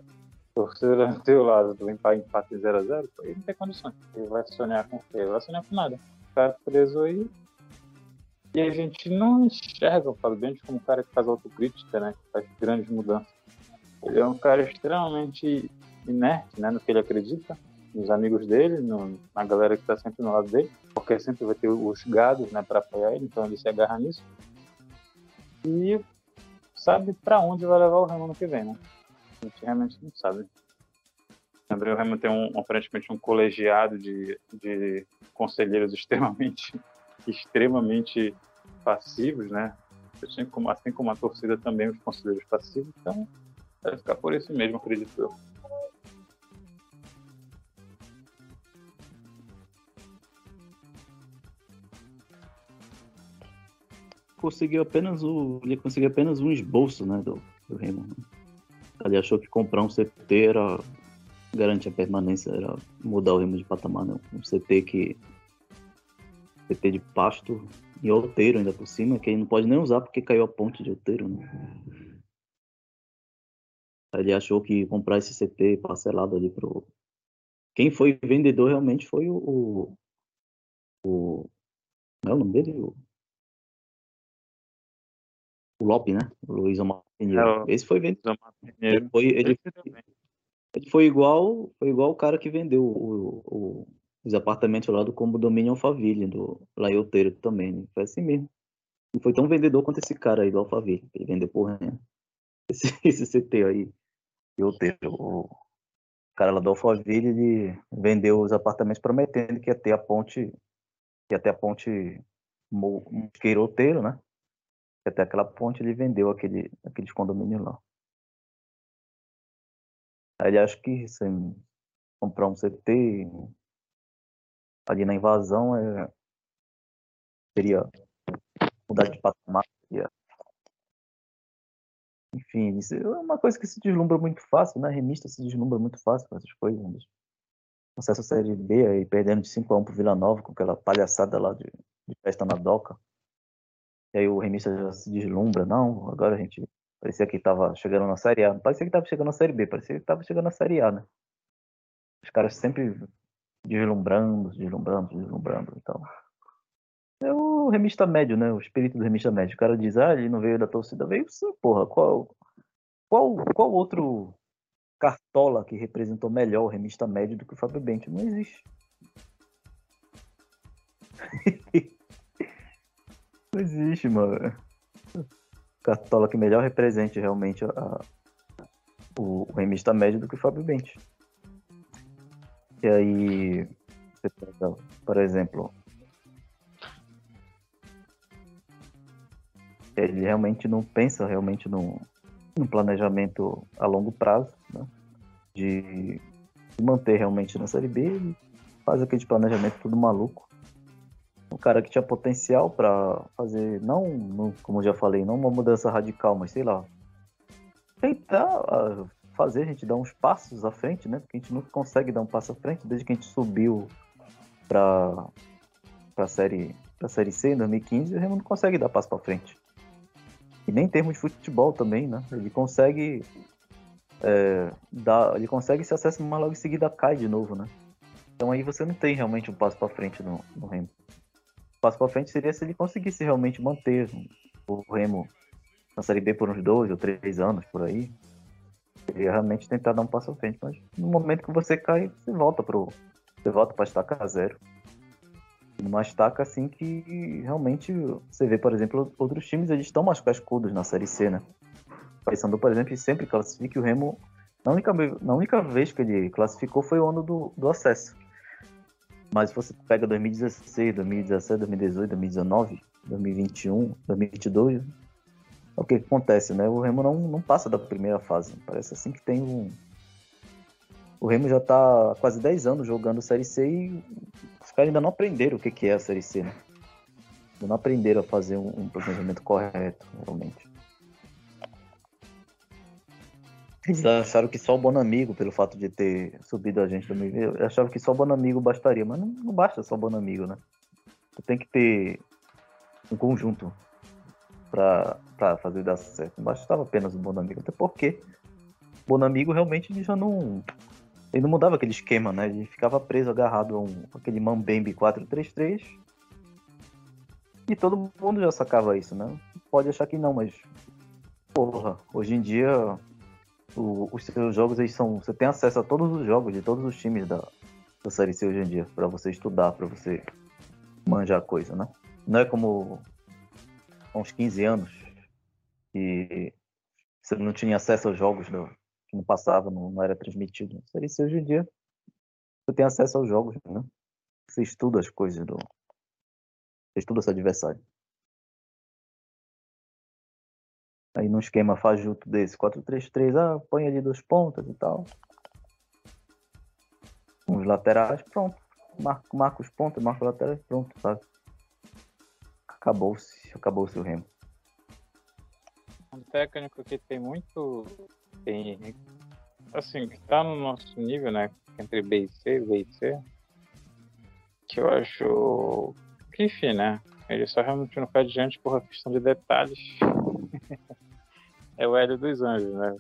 torcida do teu lado, limpar empate 0x0, ele não tem condições. Ele vai sonhar com o quê? Ele vai sonhar com nada. Tá preso aí e a gente não enxerga o Fábio Bentes como um cara que faz autocrítica, né? Que faz grandes mudanças. Ele é um cara extremamente inerte, né? No que ele acredita, nos amigos dele, no, na galera que está sempre no lado dele, porque sempre vai ter os gados, né? Para apoiar ele, então ele se agarra nisso. E sabe para onde vai levar o Remo no que vem, né? A gente realmente não sabe. André Remo tem um, aparentemente um colegiado de, de conselheiros extremamente extremamente passivos, né? Assim como, assim como a torcida também, os conselheiros passivos, então vai ficar por isso mesmo, acredito eu. Conseguiu apenas o. Ele conseguiu apenas um esboço, né, do, do Remo. Ele achou que comprar um CT era garantir a permanência, era mudar o Remo de patamar, né? Um CT que PT de pasto e outeiro ainda por cima, que ele não pode nem usar porque caiu a ponte de outeiro, né? Ele achou que comprar esse CT parcelado ali pro. Quem foi vendedor realmente foi o. O. Não é o nome dele? O, o Lope, né? O Luiz Omar Pinheiro. É, esse foi vendedor. Ele foi, ele, ele foi igual foi igual o cara que vendeu o, o, os apartamentos lá do condomínio Alphaville, do Laioteiro também, né? Foi assim mesmo. Não foi tão vendedor quanto esse cara aí do Alphaville, ele vendeu por renda. Esse, esse CT aí, Laioteiro, o cara lá do Alphaville, ele vendeu os apartamentos prometendo que ia ter a ponte, que ia ter a ponte Mosqueiro né? Até aquela ponte ele vendeu aquele, aqueles condomínios lá. Aí ele acha que se comprar um CT, ali na invasão é, seria mudar de patamar. Seria... Enfim, isso é uma coisa que se deslumbra muito fácil, né? Remista se deslumbra muito fácil com essas coisas. Né? Acesso à Série B aí perdendo de 5 a 1 pro Vila Nova com aquela palhaçada lá de, de festa na doca. E aí o remista já se deslumbra, não, agora a gente parecia que estava chegando na Série A. Parecia que estava chegando na Série B, parecia que estava chegando na Série A, né? Os caras sempre deslumbrando, deslumbrando, deslumbrando. Então, é o remista médio, né? O espírito do remista médio. O cara diz, ah, ele não veio da torcida, veio sim, porra. Qual, qual, qual outro cartola que representou melhor o remista médio do que o Fábio Bento? Não existe. não existe, mano. Cartola que melhor represente realmente a, o, o remista médio do que o Fábio Bento. E aí, por exemplo, ele realmente não pensa realmente no planejamento a longo prazo, né? de manter realmente na Série B, ele faz aquele planejamento tudo maluco. Cara que tinha potencial para fazer, não, não, como já falei, não uma mudança radical, mas sei lá, tentar ah, fazer a gente dar uns passos à frente, né? Porque a gente nunca consegue dar um passo à frente desde que a gente subiu para para série para série C em 2015, o Remo não consegue dar passo para frente. E nem em termos de futebol também, né? Ele consegue é, dar, ele consegue se acesso, mas logo em seguida cai de novo, né? Então aí você não tem realmente um passo para frente no, no Remo. Passo para frente seria se ele conseguisse realmente manter o Remo na Série B por uns dois ou três anos por aí, Queria realmente tentar dar um passo à frente, mas no momento que você cai, você volta pro. Você volta para estaca zero. Numa estaca assim que realmente você vê, por exemplo, outros times eles estão mais cascudos na série C, né? Pensando, por exemplo, sempre classifique o Remo Na única, na única vez que ele classificou foi o ano do, do acesso. Mas se você pega 2016, 2017, 2018, 2019, 2021, 2022, é o que acontece, né? O Remo não, não passa da primeira fase. Parece assim que tem um. O Remo já está há quase 10 anos jogando Série C e os caras ainda não aprenderam o que, que é a Série C, né? Ainda não aprenderam a fazer um, um planejamento correto, realmente. Eles acharam que só o Bonamigo, pelo fato de ter subido a gente também, achavam que só o Bonamigo bastaria, mas não, não basta só o Bonamigo, né? Você tem que ter um conjunto para fazer dar certo. Não bastava apenas o Bonamigo, até porque o Bonamigo realmente já não. Ele não mudava aquele esquema, né? Ele ficava preso, agarrado a um, aquele Mambembe 4-3-3. E todo mundo já sacava isso, né? Pode achar que não, mas. Porra, hoje em dia o, os seus jogos eles são. Você tem acesso a todos os jogos de todos os times da, da Série C hoje em dia, para você estudar, para você manjar coisa, né? Não é como há uns 15 anos que você não tinha acesso aos jogos do, que não passava, não, não era transmitido. Série C hoje em dia você tem acesso aos jogos, né? Você estuda as coisas do. Você estuda seu adversário. Aí num esquema fajuto desse, 4-3-3, ah, põe ali duas pontas e tal. Uns laterais, pronto. Marca, marca os pontos, marca os laterais, pronto, sabe? Acabou-se, acabou-se o remo. Um técnico que tem muito. Tem, assim, que tá no nosso nível, né? Entre B e C, B e C. Que eu acho. Que enfim, né? Ele só realmente não pé adiante por questão de detalhes. é o Hélio dos Anjos, né?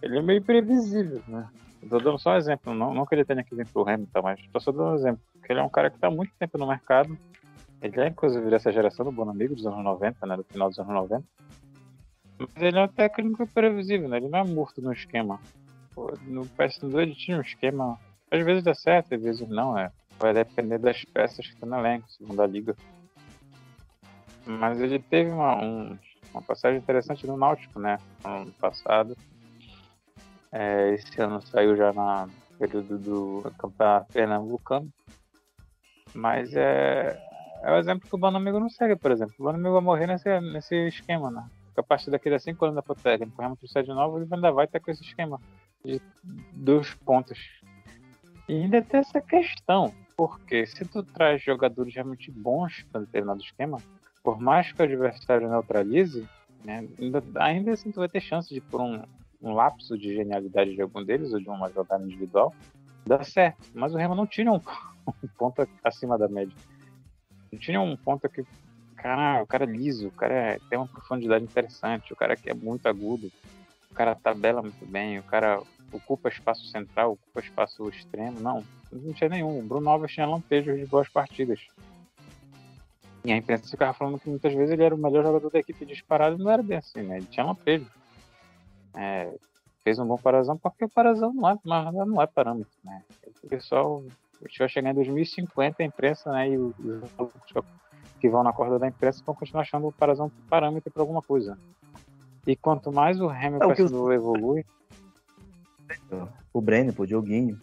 Ele é meio previsível, né? Estou dando só um exemplo, não, não que ele tenha que vir pro Hamilton, mas estou só dando um exemplo. Porque ele é um cara que está há muito tempo no mercado. Ele é, inclusive, dessa geração do Bonamigo dos anos 90, né? Do final dos anos 90. Mas ele é um técnico previsível, né? Ele não é morto no esquema. No PS2 ele tinha um esquema. Às vezes dá certo, às vezes não, é. Vai depender das peças que estão no elenco, segundo a liga. Mas ele teve uma, um, uma passagem interessante no Náutico, né? Ano passado. É, esse ano saiu já na período do campeonato pernambucano. Mas é, é o exemplo que o Banamigo não segue, por exemplo. O Banamigo vai morrer nesse, nesse esquema, né? Porque a partir daqui a 5 anos da pro técnico, o Hamilton sai de novo, ele ainda vai ter com esse esquema de dois pontos. E ainda tem essa questão, porque se tu traz jogadores realmente bons para determinado esquema, por mais que o adversário neutralize, né, ainda, ainda assim tu vai ter chance de, por um, um lapso de genialidade de algum deles, ou de uma jogada individual, dar certo. Mas o Remo não tinha um, um ponto acima da média. Não tinha um ponto que, cara, o cara é liso, o cara é, tem uma profundidade interessante, o cara que é muito agudo, o cara tabela muito bem, o cara ocupa espaço central, ocupa espaço extremo. Não, não tinha nenhum. O Bruno Alves tinha lampejos de boas partidas. E a imprensa ficava falando que muitas vezes ele era o melhor jogador da equipe disparado e não era bem assim, né? Ele tinha lampejo. É, fez um bom parazão porque o parazão não é, não é parâmetro, né? O pessoal vai chegar em 2050 a imprensa, né? E os que vão na corda da imprensa vão continuar achando o parazão parâmetro para alguma coisa. E quanto mais o Hamilton é, o evolui. O Breno, o Dioguinho,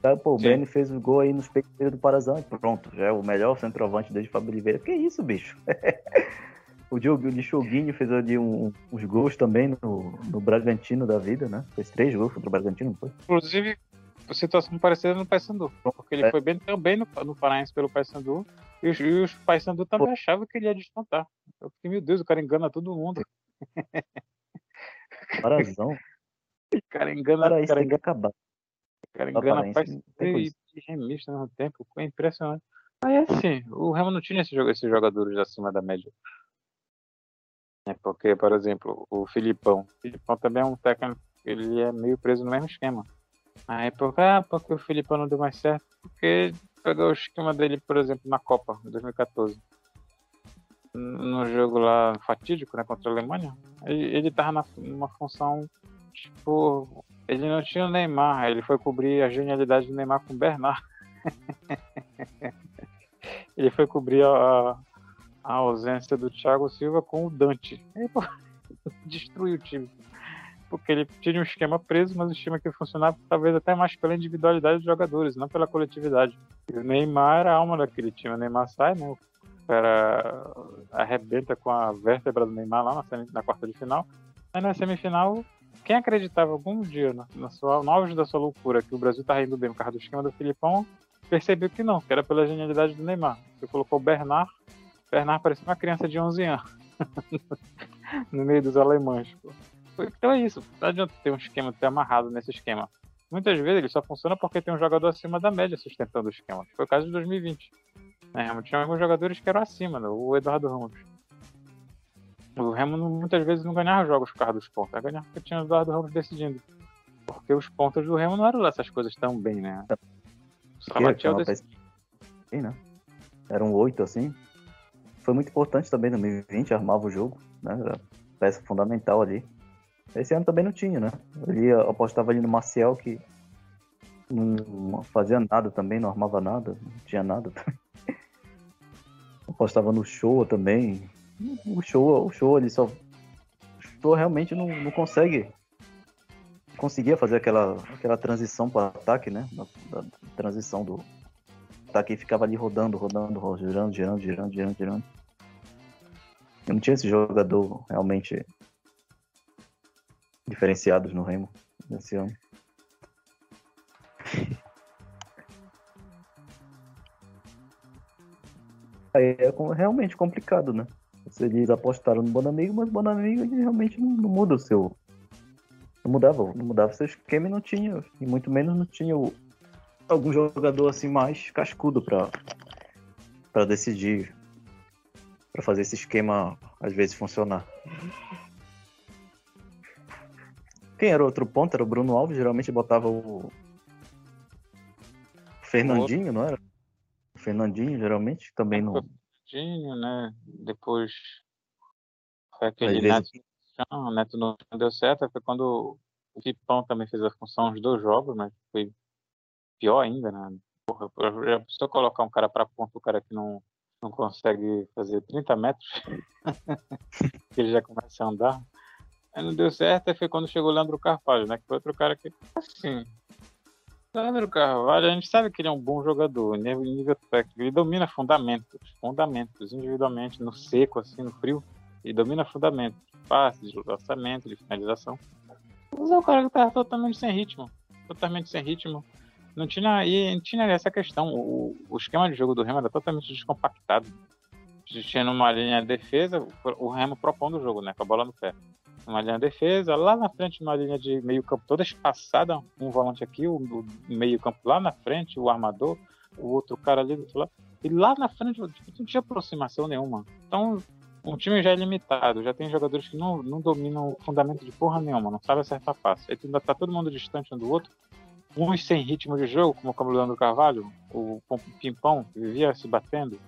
Tá, pô, o Breno fez o gol aí nos peitos do Parazão e pronto, já é o melhor centroavante desde Fábio Oliveira. Que isso, bicho? o Diogo de Choguinho fez ali um, uns gols também no, no Bragantino da vida, né? Fez três gols contra o Bragantino, não foi? Inclusive, situação parecida no Paysandu, porque ele é. foi bem também no, no Paraense pelo Paysandu e os, e os Paysandu também achavam que ele ia descontar. Eu fiquei, meu Deus, o cara engana todo mundo. Parazão. o cara engana. Cara, isso cara... acabar. O cara engana faz e remista no tempo. Foi impressionante. Aí assim, o Remo não tinha esses jogadores acima da média. É porque, por exemplo, o Filipão. O Filipão também é um técnico, ele é meio preso no mesmo esquema. Aí porque, ah, porque o Filipão não deu mais certo, porque pegou o esquema dele, por exemplo, na Copa, em 2014. No jogo lá fatídico, né, contra a Alemanha, ele, ele tava na, numa função, tipo, ele não tinha o Neymar, ele foi cobrir a genialidade do Neymar com o Bernard. ele foi cobrir a, a, ausência do Thiago Silva com o Dante. Pô, destruiu o time. porque ele tinha um esquema preso, mas o esquema que funcionava talvez até mais pela individualidade dos jogadores, não pela coletividade. E o Neymar era a alma daquele time. O Neymar sai, né? O cara arrebenta com a vértebra do Neymar lá na, na quarta de final. Aí na semifinal, quem acreditava algum dia na, na sua, no auge da sua loucura que o Brasil tá indo bem por causa do esquema do Filipão, percebeu que não, que era pela genialidade do Neymar. Você colocou o Bernard, Bernard parecia uma criança de 11 anos no meio dos alemães. Pô. Então é isso, não adianta ter um esquema, ter amarrado nesse esquema. Muitas vezes ele só funciona porque tem um jogador acima da média sustentando o esquema. Foi o caso de 2020. É, tinha alguns jogadores que eram acima, né? o Eduardo Ramos. O Remo muitas vezes não ganhava jogos por causa dos pontos, ganhava porque tinha o Eduardo Ramos decidindo. Porque os pontos do Remo não eram lá essas coisas tão bem, né? Salatiel desse... Sim, né? Eram oito assim. Foi muito importante também no 2020, armava o jogo, né? Era peça fundamental ali. Esse ano também não tinha, né? Ele apostava ali no Marcial que não fazia nada também, não armava nada, não tinha nada também. Apostava no show também. O show, o show ele só. O show realmente não, não consegue. Conseguia fazer aquela, aquela transição para ataque, né? Da, da, transição do ataque ficava ali rodando, rodando, girando, girando, girando, girando, girando. Eu não tinha esse jogador realmente diferenciados no Remo nesse ano. Aí é realmente complicado, né? Eles apostaram no Bonamigo, mas o Bonamigo realmente não, não, muda o seu. Não mudava, não mudava o seu esquema e não tinha. E muito menos não tinha o, algum jogador assim mais cascudo para para decidir. para fazer esse esquema às vezes funcionar. Quem era outro ponto? Era o Bruno Alves, geralmente botava o. Fernandinho, não era? O Fernandinho, geralmente, também não. Fernandinho, né? Depois foi aquele. Neto, não, Neto não deu certo, foi quando o Pipão também fez a função dos dois jogos, mas foi pior ainda, né? Porra, já precisou colocar um cara para ponto, o cara que não, não consegue fazer 30 metros, ele já começa a andar. Aí não deu certo, aí foi quando chegou o Leandro Carvalho, né? Que foi outro cara que, assim. Leandro Carvalho, a gente sabe que ele é um bom jogador, nível, nível técnico. Ele domina fundamentos, fundamentos, individualmente, no seco, assim, no frio. Ele domina fundamentos, passes, lançamento, de finalização. Mas é o cara que tava totalmente sem ritmo. Totalmente sem ritmo. Não tinha, e tinha essa questão. O, o esquema de jogo do Remo era totalmente descompactado. Tinha numa linha de defesa, o Remo propondo o jogo, né? Com a bola no pé uma linha de defesa, lá na frente uma linha de meio campo toda espaçada, um volante aqui, o, meio campo lá na frente, o armador, o outro cara ali do outro lado, e lá na frente tipo, não tinha aproximação nenhuma. Então, um time já é limitado, já tem jogadores que não, não dominam o fundamento de porra nenhuma, não sabe acertar passe. Aí ainda tá todo mundo distante um do outro, uns sem ritmo de jogo, como o Leandro Carvalho, o Pimpão, que vivia se batendo,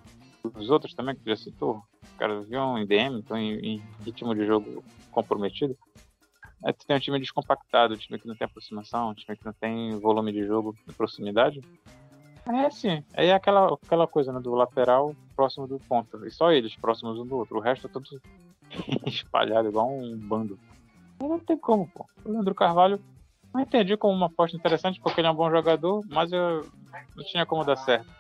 os outros também que já citou, caras viam em DM, então em, em, ritmo de jogo comprometido. Aí tu tem um time descompactado, um time que não tem aproximação, um time que não tem volume de jogo de proximidade. É assim, aí é aquela, aquela coisa né, do lateral próximo do ponta. E só eles próximos um do outro. O resto é todo espalhado, igual um bando. não tem como, pô. O Leandro Carvalho não entendi como uma aposta interessante, porque ele é um bom jogador, mas eu não tinha como dar certo.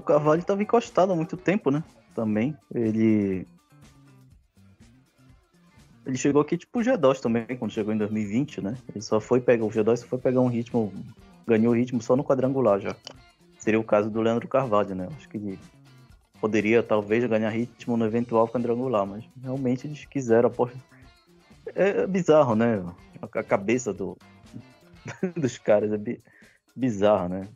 O Carvalho estava encostado há muito tempo, né? Também. Ele. Ele chegou aqui tipo o G2 também, quando chegou em 2020, né? Ele só foi pegar. O G2 só foi pegar um ritmo. Ganhou ritmo só no quadrangular já. Seria o caso do Leandro Carvalho, né? Acho que ele poderia talvez ganhar ritmo no eventual quadrangular, mas realmente eles quiseram aposta. É bizarro, né? A cabeça do, dos caras é bizarro, né?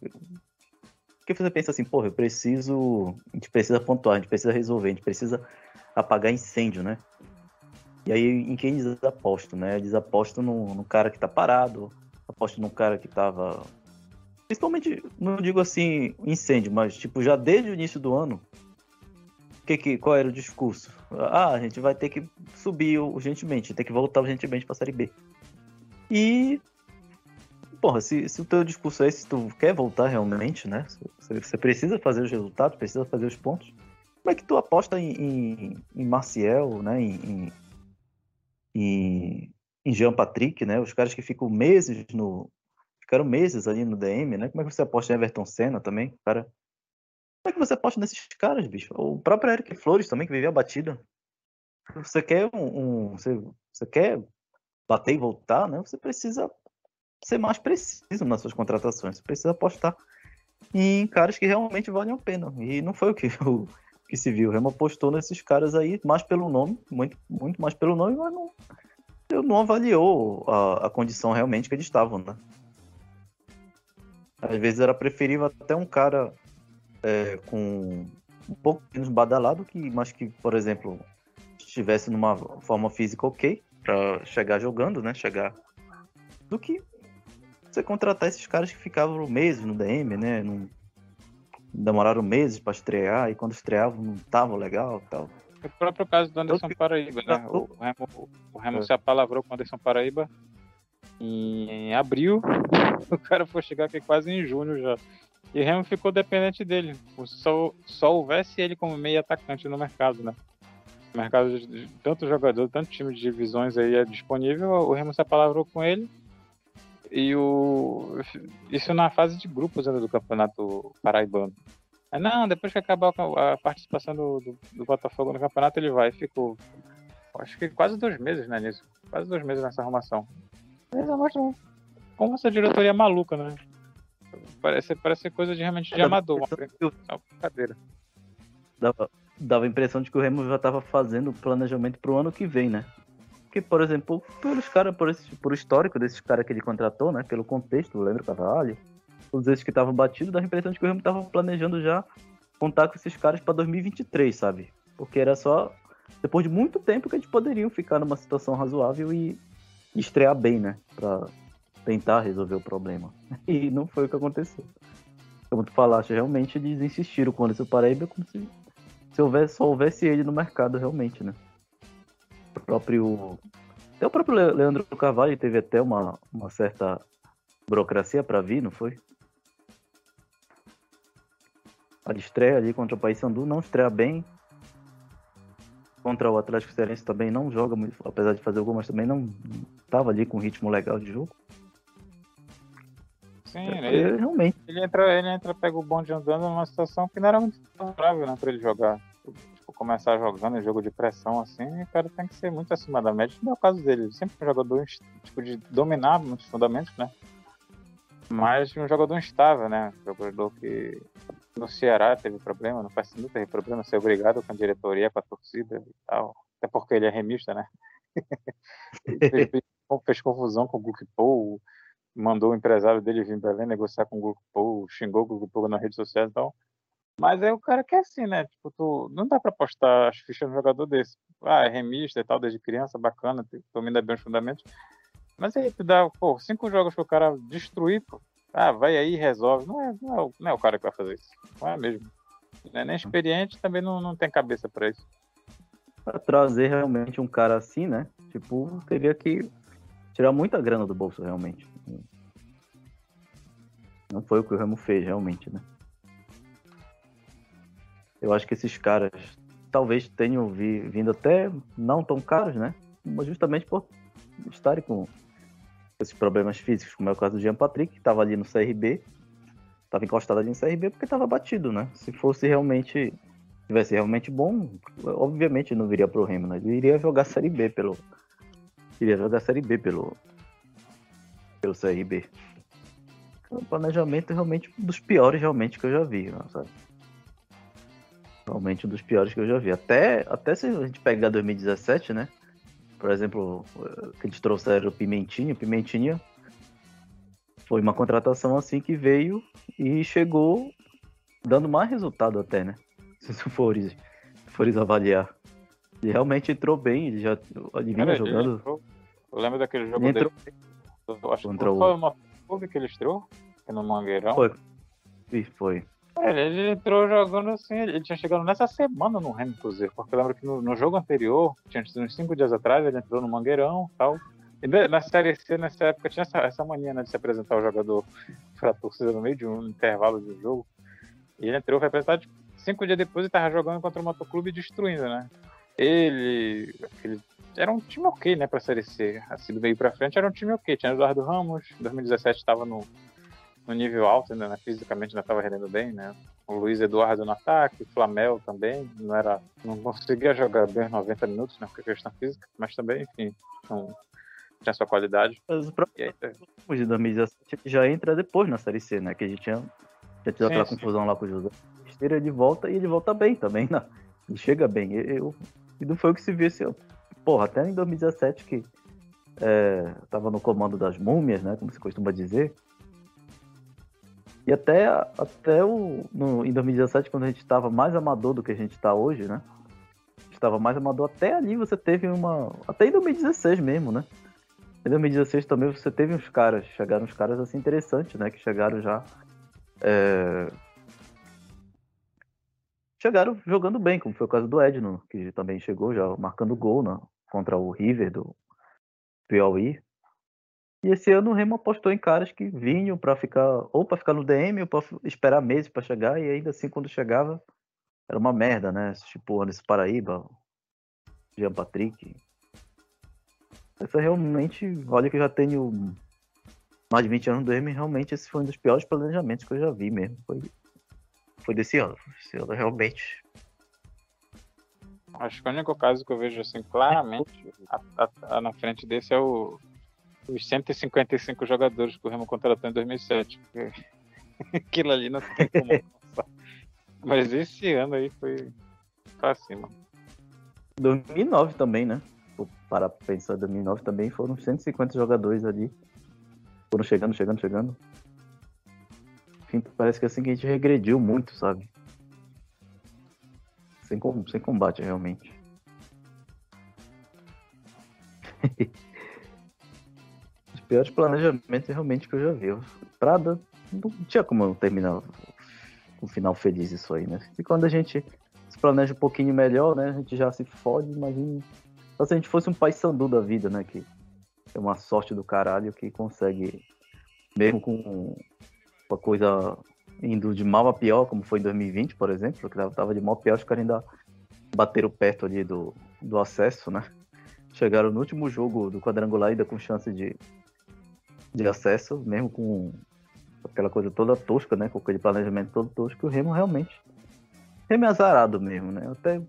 Porque você pensa assim, porra, eu preciso. A gente precisa pontuar, a gente precisa resolver, a gente precisa apagar incêndio, né? E aí, em quem eles apostam, né? Eles apostam no, no cara que tá parado, apostam no cara que tava. Principalmente, não digo assim, incêndio, mas tipo, já desde o início do ano, que, que, qual era o discurso? Ah, a gente vai ter que subir urgentemente, tem que voltar urgentemente pra Série B. E porra, se, se o teu discurso é esse, se tu quer voltar realmente, né? Você, precisa fazer os resultados, precisa fazer os pontos. Como é que tu aposta em, em, em Marcial, né? Em, em, em Jean Patrick, né? Os caras que ficam meses no. Ficaram meses ali no DM, né? Como é que você aposta em Everton Senna também? Cara, como é que você aposta nesses caras, bicho? O próprio Eric Flores também, que vivia a batida. Você quer um. um você, você quer bater e voltar, né? Você precisa ser mais preciso nas suas contratações. Você precisa apostar em caras que realmente valem a pena. E não foi o que, o, que se viu. O Remo apostou nesses caras aí, mais pelo nome, muito, muito mais pelo nome, mas não, não avaliou a, a condição realmente que eles estavam, né? Às vezes era preferível até um cara é, com um pouco menos badalado, que, mas que, por exemplo, estivesse numa forma física ok para chegar jogando, né? Chegar do que você contratar esses caras que ficavam meses no DM, né? Não, demoraram meses para estrear e quando estreavam não estavam legal tal. O próprio caso do Anderson Paraíba, né? O Remo, o Remo é. se apalavrou com o Anderson Paraíba em abril. O cara foi chegar aqui quase em junho já. E o Remo ficou dependente dele. Só, só houvesse ele como meio atacante no mercado, né? Mercado de tanto jogador, tanto time de divisões aí é disponível, o Remo se apalavrou com ele. E o. Isso na fase de grupos né, do campeonato paraibano. Aí, não, depois que acabar a participação do, do, do, Botafogo no campeonato, ele vai. Ficou. Acho que quase dois meses, né, nisso. Quase dois meses nessa arrumação. Mostra como essa diretoria é maluca, né? Parece, parece coisa de realmente de é, amador, uma, uma brincadeira. Dava, dava a impressão de que o Remo já estava fazendo o planejamento para o ano que vem, né? Por exemplo, pelos caras, por, por histórico desses caras que ele contratou, né? Pelo contexto, lembra o Carvalho, todos esses que estavam batidos, dava a impressão de que o Remo estava planejando já contar com esses caras para 2023, sabe? Porque era só depois de muito tempo que eles poderiam ficar numa situação razoável e estrear bem, né? Pra tentar resolver o problema. E não foi o que aconteceu. Como tu falaste, realmente eles insistiram com o Paraíba como se, se houvesse, só houvesse ele no mercado, realmente, né? O próprio. Até o próprio Leandro Carvalho teve até uma, uma certa burocracia para vir, não foi? A estreia ali contra o Paysandu não estreia bem. Contra o Atlético Cearense também não joga muito, apesar de fazer algumas também não estava ali com um ritmo legal de jogo. Sim, é, ele, realmente. Ele entra, ele entra, pega o bonde andando numa situação que não era muito favorável né, para ele jogar. Tipo, começar jogando jogo de pressão assim, o cara tem que ser muito acima da média. Não é o caso dele. Ele sempre foi um jogador tipo, de dominar muitos fundamentos, né? Mas um jogador instável, né? Um jogador que no Ceará teve problema, no Paysandu teve problema, ser obrigado com a diretoria, com a torcida e tal. Até porque ele é remista, né? fez, fez, confusão com o Gukpo, mandou o empresário dele vir em Belém negociar com o Gukpo, xingou o Gukpo nas redes sociais e tal. Mas aí o cara quer assim, né? Tipo, tu, não dá pra postar as fichas no jogador desse. Ah, é remista e tal, desde criança, bacana, domina bem os fundamentos. Mas aí tu dá, pô, cinco jogos pro cara destruir, pô. Ah, vai aí e resolve. Não é, não, é, não é o cara que vai fazer isso. Não é mesmo. Não é nem experiente, também não, não tem cabeça para isso. Pra trazer realmente um cara assim, né? Tipo, teria que tirar muita grana do bolso, realmente. Não foi o que o Remo fez, realmente, né? Eu acho que esses caras talvez tenham vindo até não tão caros, né? Mas justamente por estarem com esses problemas físicos, como é o caso do Jean Patrick, que estava ali no CRB, estava encostado ali no CRB porque estava batido, né? Se fosse realmente, tivesse realmente bom, obviamente não viria pro Remo, né? Ele iria jogar Série B pelo, iria jogar Série B pelo, pelo CRB. O planejamento é realmente um dos piores realmente que eu já vi, sabe? Realmente um dos piores que eu já vi. Até, até se a gente pegar 2017, né? Por exemplo, que eles trouxeram o Pimentinha. O Pimentinha foi uma contratação assim que veio e chegou dando mais resultado até, né? Se fores, fores avaliar. Ele realmente entrou bem, ele já ele vinha jogando. Entrou, eu lembro daquele jogo ele dele. Entrou, acho que foi uma clube que ele estreou, no Mangueirão. Foi. Foi. Ele, ele, entrou jogando assim, ele tinha chegado nessa semana no Remo, inclusive, porque eu lembro que no, no jogo anterior, tinha uns cinco dias atrás, ele entrou no Mangueirão e tal. E na Série C, nessa época, tinha essa, essa mania né, de se apresentar o jogador para a torcida no meio de um intervalo de jogo. E ele entrou, foi apresentado tipo, cinco dias depois e tava jogando contra o Motoclube destruindo, né? Ele. Aquele, era um time ok, né, pra Série C. Assim, do meio pra frente era um time ok. Tinha Eduardo Ramos, 2017 estava no, no nível alto, ainda, né? fisicamente ainda estava rendendo bem, né? O Luiz Eduardo no ataque, o Flamel também, não era, não conseguia jogar bem 90 minutos, né, por questão física, mas também, enfim, não tinha sua qualidade. Mas o próprio aí, de 2017 já entra depois na Série C, né, que a gente tinha, tinha tido aquela sim. confusão lá com o José. Ele de volta e ele volta bem também, né? Ele chega bem. Eu, e não foi o que se viu esse ano. Porra, até em 2017 que é, tava no comando das múmias, né, como se costuma dizer, e até, até o, no, em 2017, quando a gente estava mais amador do que a gente está hoje, né? Estava mais amador, até ali você teve uma. Até em 2016 mesmo, né? Em 2016 também você teve uns caras, chegaram uns caras assim interessantes, né? Que chegaram já. É... Chegaram jogando bem, como foi o caso do Edno, que também chegou já marcando gol né, contra o River do Piauí. E esse ano o Remo apostou em caras que vinham para ficar, ou para ficar no DM, ou para esperar meses para chegar, e ainda assim, quando chegava, era uma merda, né? Tipo, Anderson Paraíba, Jean Patrick. Essa realmente, olha que eu já tenho mais de 20 anos do DM, realmente esse foi um dos piores planejamentos que eu já vi mesmo. Foi, foi desse ano. Esse ano realmente. Acho que o único caso que eu vejo assim claramente a, a, a, na frente desse é o os 155 jogadores que o Remo contratou em 2007. Aquilo ali não tem como passar. Mas esse ano aí foi pra cima. 2009 também, né? Para pensar, 2009 também foram 150 jogadores ali. Foram chegando, chegando, chegando. Enfim, parece que é assim que a gente regrediu muito, sabe? Sem, sem combate, realmente. piores planejamentos realmente que eu já vi. Prada não tinha como terminar um final feliz isso aí, né? E quando a gente se planeja um pouquinho melhor, né? A gente já se fode, imagina. Só se a gente fosse um pai sandu da vida, né? Que é uma sorte do caralho que consegue, mesmo com uma coisa indo de mal a pior, como foi em 2020, por exemplo, que tava de mal a pior, os caras ainda bateram perto ali do, do acesso, né? Chegaram no último jogo do quadrangular ainda com chance de, de acesso, mesmo com aquela coisa toda tosca, né? Com aquele planejamento todo tosco, o Remo realmente. Remo é azarado mesmo, né? Até.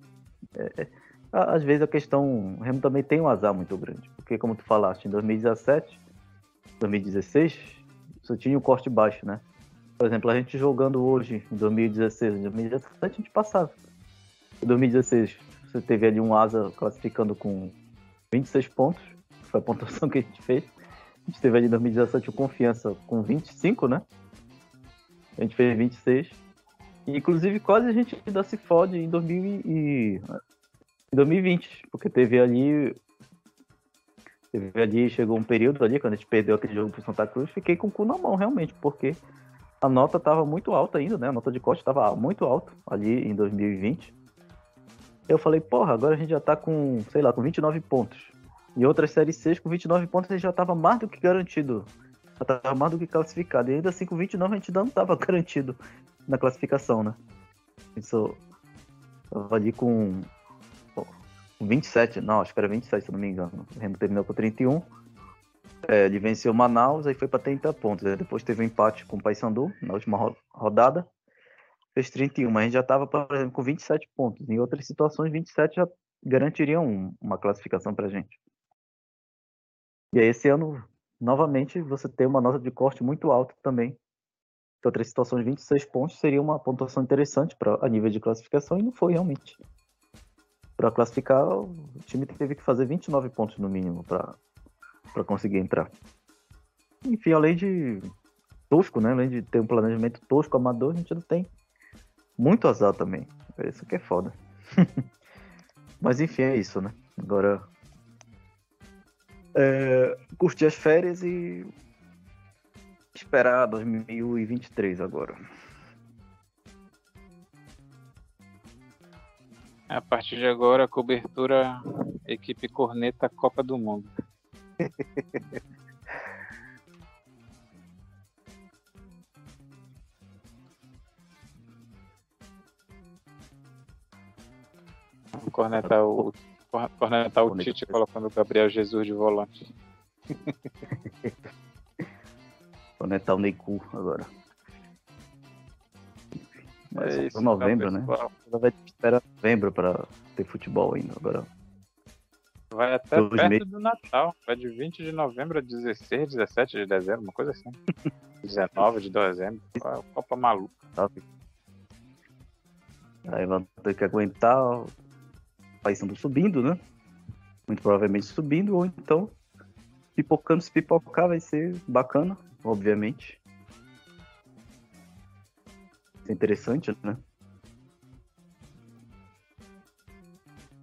É, é, às vezes a questão. O Remo também tem um azar muito grande. Porque, como tu falaste, em 2017, 2016, só tinha um corte baixo, né? Por exemplo, a gente jogando hoje, em 2016, em 2017, a gente passava. Em 2016, você teve ali um asa classificando com 26 pontos, foi a pontuação que a gente fez. A gente teve ali em 2017 o Confiança com 25, né? A gente fez 26. E, inclusive, quase a gente ainda se fode em, 2000 e... em 2020, porque teve ali. Teve ali, chegou um período ali, quando a gente perdeu aquele jogo pro Santa Cruz, fiquei com o cu na mão, realmente, porque a nota estava muito alta ainda, né? A nota de corte estava muito alta ali em 2020. Eu falei, porra, agora a gente já tá com, sei lá, com 29 pontos. E outras séries 6 com 29 pontos ele já estava mais do que garantido. Já estava mais do que classificado. E ainda assim com 29 a gente ainda não estava garantido na classificação, né? Isso tava ali com, com 27, não, acho que era 27 se não me engano. O Remo terminou com 31. É, ele venceu Manaus, aí foi para 30 pontos. Aí depois teve um empate com o Paysandu na última rodada. Fez 31, mas a gente já estava, por exemplo, com 27 pontos. Em outras situações, 27 já garantiriam uma classificação para a gente. E aí, esse ano, novamente, você tem uma nota de corte muito alta também. Em outras situações, 26 pontos seria uma pontuação interessante para a nível de classificação e não foi realmente. Para classificar, o time teve que fazer 29 pontos no mínimo para conseguir entrar. Enfim, além de tosco, né? Além de ter um planejamento tosco, amador, a gente não tem muito azar também. Isso que é foda. Mas enfim, é isso, né? Agora é, curtir as férias e esperar 2023 agora. A partir de agora, cobertura equipe corneta Copa do Mundo. Corneta o cornetar o Tite colocando o Gabriel Jesus de volante. cornetar o Neiku agora. Mas É isso, novembro, né? Ainda vai esperar novembro pra ter futebol ainda. Agora, Vai até Dois perto meses. do Natal. Vai de 20 de novembro a 16, 17 de dezembro, uma coisa assim. 19 de dezembro. É Copa maluca. Aí vão ter que aguentar o Paysandu subindo, né? Muito provavelmente subindo, ou então pipocando, se pipocar vai ser bacana, obviamente. É interessante, né?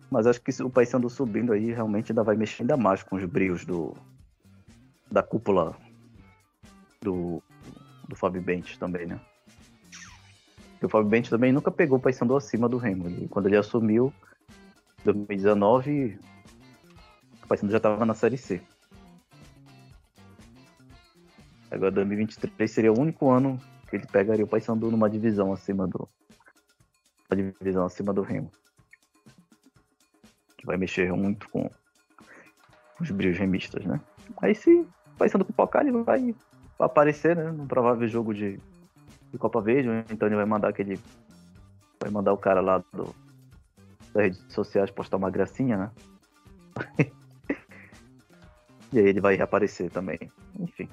Mas acho que o Paysandu subindo aí realmente ainda vai mexer ainda mais com os brios do da cúpula do, do Fábio Bentes também, né? Porque o Fábio Bentes também nunca pegou o Paysandu acima do Remo. Ele- quando ele assumiu, 2019, o Paysandu já estava na Série C. Agora 2023 seria o único ano que ele pegaria o Paysandu numa divisão acima do uma divisão acima do Remo. Que vai mexer muito com os brios remistas, né? Aí se o Paysandu pipocar, ele vai aparecer, né? Num provável jogo de, de Copa Verde, então ele vai mandar aquele. Vai mandar o cara lá do, das redes sociais postar uma gracinha, né? e aí ele vai reaparecer também. Enfim.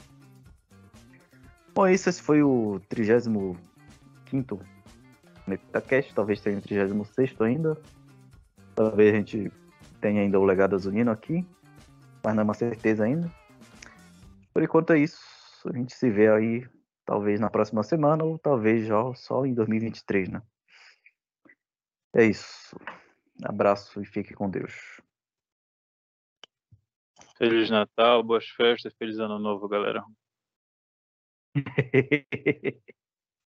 Bom, isso. Esse foi o 35 Metacast. Talvez tenha o 36 ainda. Talvez a gente tenha ainda o legado azulino aqui. Mas não é uma certeza ainda. Por enquanto é isso. A gente se vê aí, talvez na próxima semana, ou talvez já só em 2023, né? É isso. Abraço e fique com Deus. Feliz Natal, boas festas, feliz ano novo, galera.